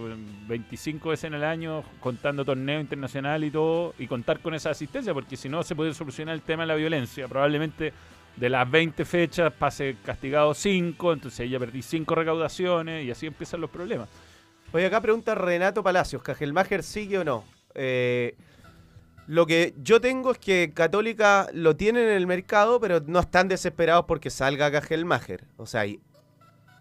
Speaker 2: 25 veces en el año contando torneo internacional y todo y contar con esa asistencia porque si no se puede solucionar el tema de la violencia. Probablemente de las 20 fechas pase castigado 5, entonces ahí ya perdí 5 recaudaciones y así empiezan los problemas.
Speaker 4: Oye, acá pregunta Renato Palacios, ¿Cajelmacher sigue o no? Eh, lo que yo tengo es que Católica lo tiene en el mercado, pero no están desesperados porque salga Cajelmacher. O sea, hay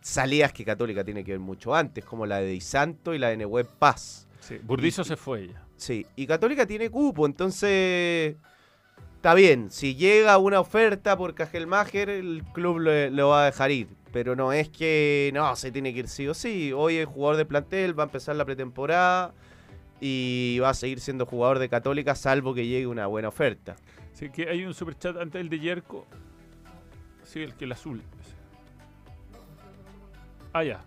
Speaker 4: salidas que Católica tiene que ver mucho antes, como la de Di Santo y la de Nehue Paz.
Speaker 2: Sí, Burdizo se fue ya.
Speaker 4: Sí, y Católica tiene cupo, entonces está bien. Si llega una oferta por Cajelmacher, el club lo, lo va a dejar ir. Pero no es que no, se tiene que ir sí o sí. Hoy es jugador de plantel, va a empezar la pretemporada y va a seguir siendo jugador de Católica, salvo que llegue una buena oferta.
Speaker 2: Sí, que hay un superchat antes del de Yerko. Sí, el que el azul. Ah, ya.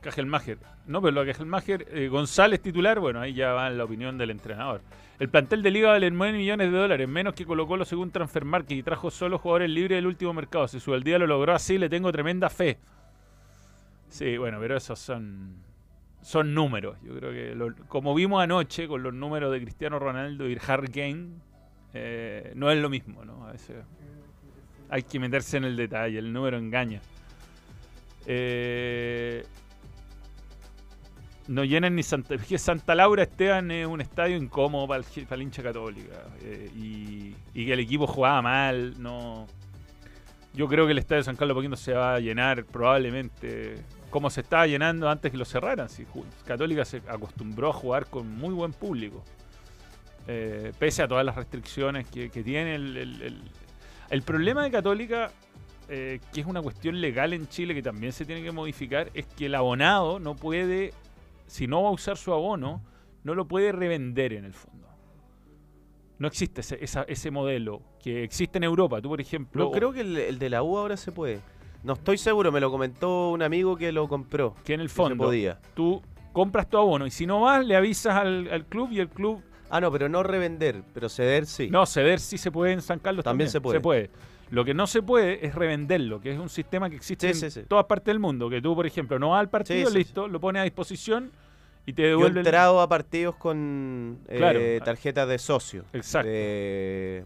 Speaker 2: Cajelmacher. No, pero lo de Cajelmacher, eh, González titular, bueno, ahí ya va la opinión del entrenador. El plantel de Liga vale 9 millones de dólares, menos que Colo Colo según Transfer Market y trajo solo jugadores libres del último mercado. Si su día lo logró así, le tengo tremenda fe. Sí, bueno, pero esos son son números. Yo creo que lo- como vimos anoche con los números de Cristiano Ronaldo y Harry Kane, eh, no es lo mismo, ¿no? A veces hay que meterse en el detalle, el número engaña. Eh, no llenan ni Santa... Que Santa Laura Esteban es un estadio incómodo para el, para el hincha católica. eh, y, que el equipo jugaba mal, no... Yo creo que el estadio de San Carlos Poquito se va a llenar probablemente como se estaba llenando antes que lo cerraran. Si Católica se acostumbró a jugar con muy buen público. Eh, pese a todas las restricciones que, tiene el, el- el- el problema de Católica, eh, que es una cuestión legal en Chile que también se tiene que modificar, es que el abonado no puede, si no va a usar su abono, no lo puede revender en el fondo. No existe ese, esa- ese modelo que existe en Europa. Tú, por ejemplo,
Speaker 4: No creo que el, el de la U ahora se puede. No estoy seguro, me lo comentó un amigo que lo compró.
Speaker 2: que en el
Speaker 4: se
Speaker 2: fondo
Speaker 4: podía.
Speaker 2: tú compras tu abono y si no vas, le avisas al, al club y el club.
Speaker 4: Ah, no, pero no revender, pero ceder sí.
Speaker 2: No, ceder sí se puede en San Carlos
Speaker 4: También
Speaker 2: también.
Speaker 4: se puede.
Speaker 2: Lo que no se puede es revenderlo, que es un sistema que existe
Speaker 4: Sí,
Speaker 2: en
Speaker 4: sí, sí.
Speaker 2: todas partes del mundo. Que tú, por ejemplo, no vas al partido, listo, lo pones a disposición y te
Speaker 4: Yo he
Speaker 2: devuelve el-
Speaker 4: entrado a partidos con eh,
Speaker 2: Claro.
Speaker 4: tarjetas de socio.
Speaker 2: Exacto.
Speaker 4: De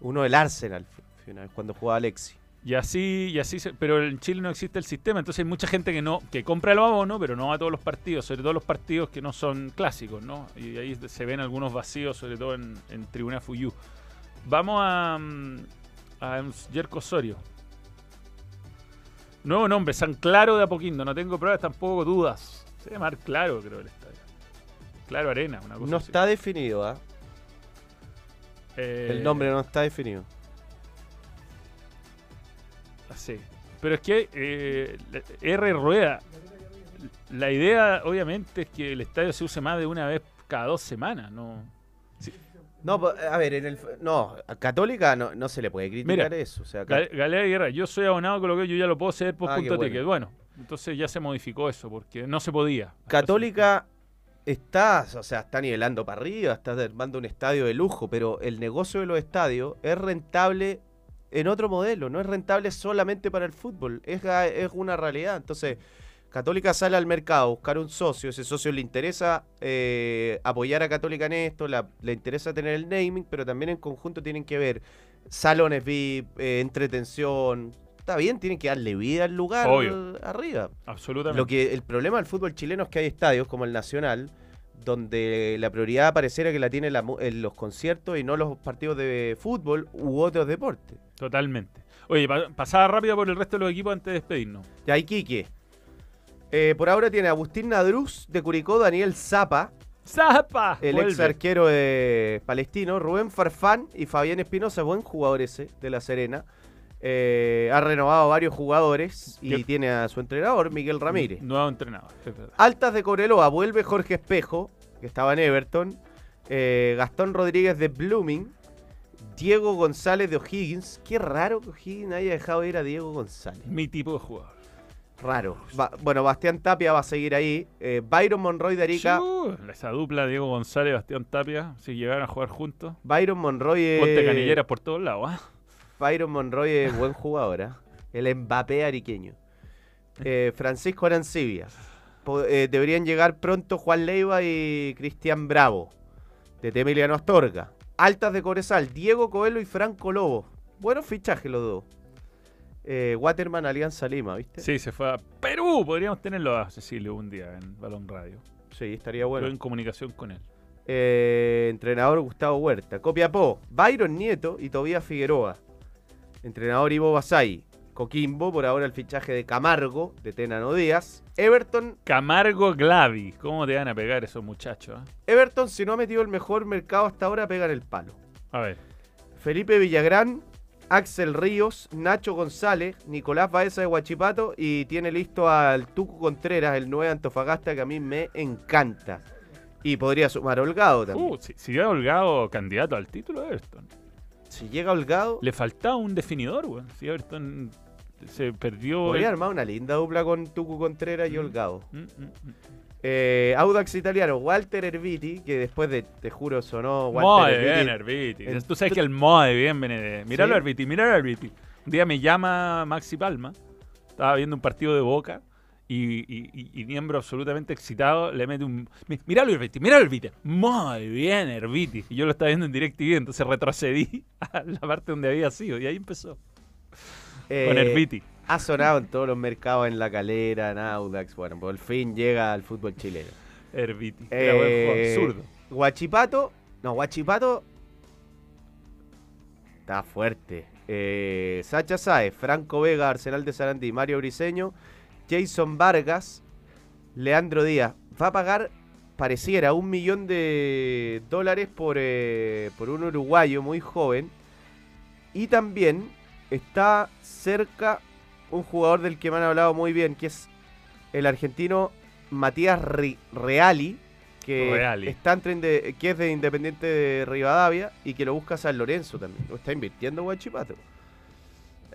Speaker 4: uno del Arsenal, cuando jugaba Alexi.
Speaker 2: Y así, y así se- pero en Chile no existe el sistema, entonces hay mucha gente que no, que compra el abono, pero no va a todos los partidos, sobre todo los partidos que no son clásicos, ¿no? Y ahí se ven algunos vacíos, sobre todo en, en Tribuna Fuyú. Vamos a, mm, a Jerko Osorio. Nuevo nombre, San Claro de Apoquindo. No tengo pruebas, tampoco dudas. Se llama Claro, creo, el estadio. Claro Arena, una cosa
Speaker 4: No
Speaker 2: así.
Speaker 4: está definido, ¿ah?
Speaker 2: Eh,
Speaker 4: El nombre no está definido.
Speaker 2: Sí. Pero es que eh, R Rueda, la idea obviamente es que el estadio se use más de una vez cada dos semanas, ¿no?
Speaker 4: No, a ver, en el, no, a Católica no, no se le puede criticar
Speaker 2: Mira,
Speaker 4: eso. O sea,
Speaker 2: Galera Guerra, yo soy abonado con lo que yo ya lo puedo ceder por
Speaker 4: Ah, qué
Speaker 2: punto
Speaker 4: bueno.
Speaker 2: ticket. Bueno, entonces ya se modificó eso porque no se podía.
Speaker 4: Católica está, o sea, está nivelando para arriba, está armando un estadio de lujo, pero el negocio de los estadios es rentable en otro modelo, no es rentable solamente para el fútbol, es, es una realidad. Entonces, Católica sale al mercado a buscar un socio, ese socio le interesa eh, apoyar a Católica en esto, la- le interesa tener el naming, pero también en conjunto tienen que ver salones VIP, eh, entretención. Está bien, tienen que darle vida al lugar
Speaker 2: Obvio.
Speaker 4: arriba.
Speaker 2: Absolutamente.
Speaker 4: Lo que el problema del fútbol chileno es que hay estadios como el Nacional donde la prioridad pareciera que la tiene la mu- en los conciertos y no los partidos de fútbol u otros deportes.
Speaker 2: Totalmente. Oye, pa- pasada rápida por el resto de los equipos antes de despedirnos.
Speaker 4: Ya Iquique. Eh, por ahora tiene a Agustín Nadruz de Curicó, Daniel Zapa,
Speaker 2: ¡Zapa!
Speaker 4: el ex arquero de Palestino, Rubén Farfán y Fabián Espinosa, buen jugador ese de La Serena. Eh, ha renovado varios jugadores y tiene a su entrenador, Miguel Ramírez.
Speaker 2: Nuevo entrenador, es verdad.
Speaker 4: Altas de Cobreloa, vuelve Jorge Espejo, que estaba en Everton. eh, Gastón Rodríguez de Blooming. Diego González de O'Higgins. Qué raro que O'Higgins haya dejado ir a Diego González.
Speaker 2: Mi tipo de jugador.
Speaker 4: Raro. Ba- bueno, Bastián Tapia va a seguir ahí. eh, Byron Monroy de Arica.
Speaker 2: Esa dupla Diego González, Bastián Tapia, si llegaran a jugar juntos.
Speaker 4: Byron Monroy es.
Speaker 2: Ponte canilleras por todos lados, ¿ah?
Speaker 4: Byron Monroy es buen jugador, ¿ah? El Mbappé ariqueño. Eh, Francisco Arancibia. Eh, deberían llegar pronto Juan Leiva y Cristian Bravo. De Emiliano Astorga. Altas de Corezal, Diego Coelho y Franco Lobo. Buenos fichajes los dos. Eh, Waterman Alianza Lima, ¿viste?
Speaker 2: Sí, se fue a Perú. Podríamos tenerlo a Cecilio un día en Balón Radio.
Speaker 4: Sí, estaría
Speaker 2: Estoy
Speaker 4: bueno.
Speaker 2: en comunicación con él.
Speaker 4: Eh, entrenador Gustavo Huerta. Copiapó, Byron Nieto y Tobías Figueroa. Entrenador Ivo Basay. Coquimbo, por ahora el fichaje de Camargo, de Tenano Díaz. Everton,
Speaker 2: Camargo Glavi. ¿Cómo te van a pegar esos muchachos? ah?
Speaker 4: Everton, si no ha metido el mejor mercado hasta ahora, pega en el palo.
Speaker 2: A ver.
Speaker 4: Felipe Villagrán, Axel Ríos, Nacho González, Nicolás Baeza de Huachipato y tiene listo al Tucu Contreras, el 9 Antofagasta, que a mí me encanta. Y podría sumar a Holgado también.
Speaker 2: Uh, si, si hubiera Holgado candidato al título de Everton.
Speaker 4: si llega Holgado,
Speaker 2: Le faltaba un definidor, weón. Si Everton se perdió.
Speaker 4: podría
Speaker 2: el-
Speaker 4: armar una linda dupla con Tucu Contreras y Holgado.
Speaker 2: Mm, mm, mm.
Speaker 4: Eh, Audax italiano, Walter Erviti, que después de, te juro, sonó Walter
Speaker 2: Moe
Speaker 4: Erviti.
Speaker 2: bien, Herbiti.
Speaker 4: El-
Speaker 2: Tú sabes que el Moe bien viene de. Míralo,
Speaker 4: ¿Sí?
Speaker 2: Míralo. Un día me llama Maxi Palma. Estaba viendo un partido de boca. Y, y- y- y miembro absolutamente excitado le mete un. mi- Míralo, Herbiti, míralo, Herbiti. Muy bien, Herbiti. Y yo lo estaba viendo en DirecTV, entonces retrocedí a la parte donde había sido. Y ahí empezó.
Speaker 4: Eh,
Speaker 2: Con Herbiti.
Speaker 4: Ha sonado en todos los mercados, en La Calera, en Audax. Bueno, por fin llega al fútbol chileno.
Speaker 2: Herbiti.
Speaker 4: Eh,
Speaker 2: zurdo.
Speaker 4: Guachipato. No, Guachipato. Está fuerte. Eh, Sacha Saez, Franco Vega, Arsenal de Sarandí, Mario Briseño, Jason Vargas, Leandro Díaz. Va a pagar, pareciera, un millón de dólares por, eh, por un uruguayo muy joven. Y también está cerca un jugador del que me han hablado muy bien, que es el argentino Matías Ri- Reali, que,
Speaker 2: Reali.
Speaker 4: Está que es de Independiente de Rivadavia y que lo busca San Lorenzo también. Lo está invirtiendo Guachipato.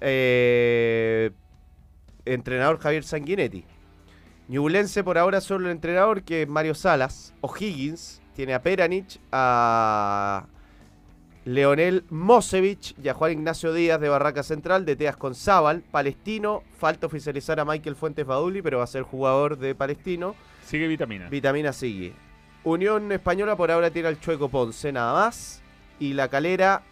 Speaker 4: Eh, entrenador Javier Sanguinetti. Ñublense por ahora solo el entrenador que es Mario Salas. O'Higgins tiene a Peranich, a Leonel Mosevich y a Juan Ignacio Díaz de Barraca Central, de Teas con Zabal. Palestino, falta oficializar a Michael Fuentes Baduli, pero va a ser jugador de Palestino.
Speaker 2: Sigue vitamina.
Speaker 4: Vitamina sigue. Unión Española por ahora tiene al Chueco Ponce nada más. Y la calera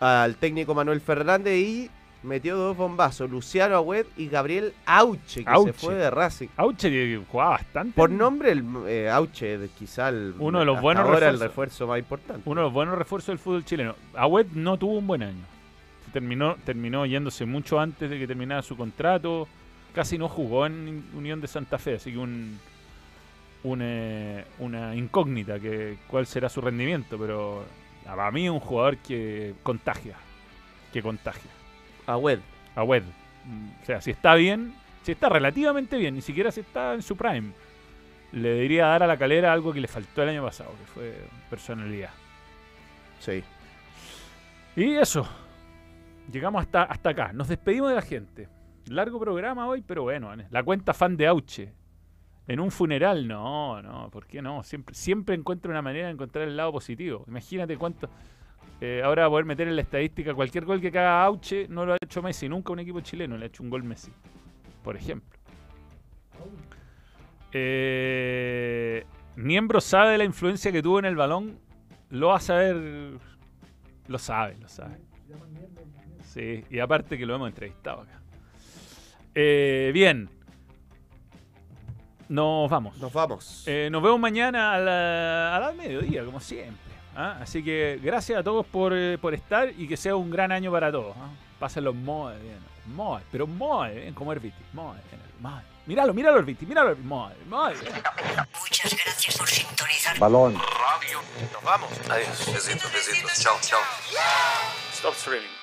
Speaker 4: al técnico Manuel Fernández y metió dos bombazos. Luciano Agüed y Gabriel Auche, que
Speaker 2: Auche.
Speaker 4: se fue de Racing.
Speaker 2: Auche jugaba bastante.
Speaker 4: Por nombre, el eh, Auche, quizá el,
Speaker 2: Uno de los buenos
Speaker 4: ahora el refuerzo más importante.
Speaker 2: Uno de los buenos refuerzos del fútbol chileno. Agüed no tuvo un buen año. terminó, terminó yéndose mucho antes de que terminara su contrato. Casi no jugó en Unión de Santa Fe, así que un, un, eh, una incógnita que cuál será su rendimiento, pero para mí es un jugador que contagia, que contagia.
Speaker 4: A Wed.
Speaker 2: A Wed. Mm, O sea, si está bien, si está relativamente bien, ni siquiera si está en su prime, le diría dar a la calera algo que le faltó el año pasado, que fue personalidad.
Speaker 4: Sí.
Speaker 2: Y eso. Llegamos hasta, hasta acá. Nos despedimos de la gente. Largo programa hoy, pero bueno. La cuenta fan de Auche. En un funeral, no, no. ¿Por qué no? Siempre, siempre encuentro una manera de encontrar el lado positivo. Imagínate cuánto. Eh, ahora va a poder meter en la estadística cualquier gol que haga Auche no lo ha hecho Messi. Nunca un equipo chileno le ha hecho un gol Messi. Por ejemplo. Eh, Miembro sabe de la influencia que tuvo en el balón. Lo va a saber. Lo sabe, lo sabe. Sí, y aparte que lo hemos entrevistado acá. Eh, bien. Nos vamos.
Speaker 4: Nos vamos.
Speaker 2: Eh, nos vemos mañana a la, a la mediodía, como siempre. ¿Ah? Así que gracias a todos por, eh, por estar y que sea un gran año para todos. ¿ah? Pásenlo muy bien. Muy, pero muy bien, como Herbiti. Muy bien. Muy. Míralo, míralo, Herbiti. Míralo. Muy, muy bien.
Speaker 1: Muchas gracias por sintonizar.
Speaker 7: Balón.
Speaker 4: Nos vamos.
Speaker 3: Adiós. Besitos, besitos. Chao, chao.
Speaker 2: Stop streaming.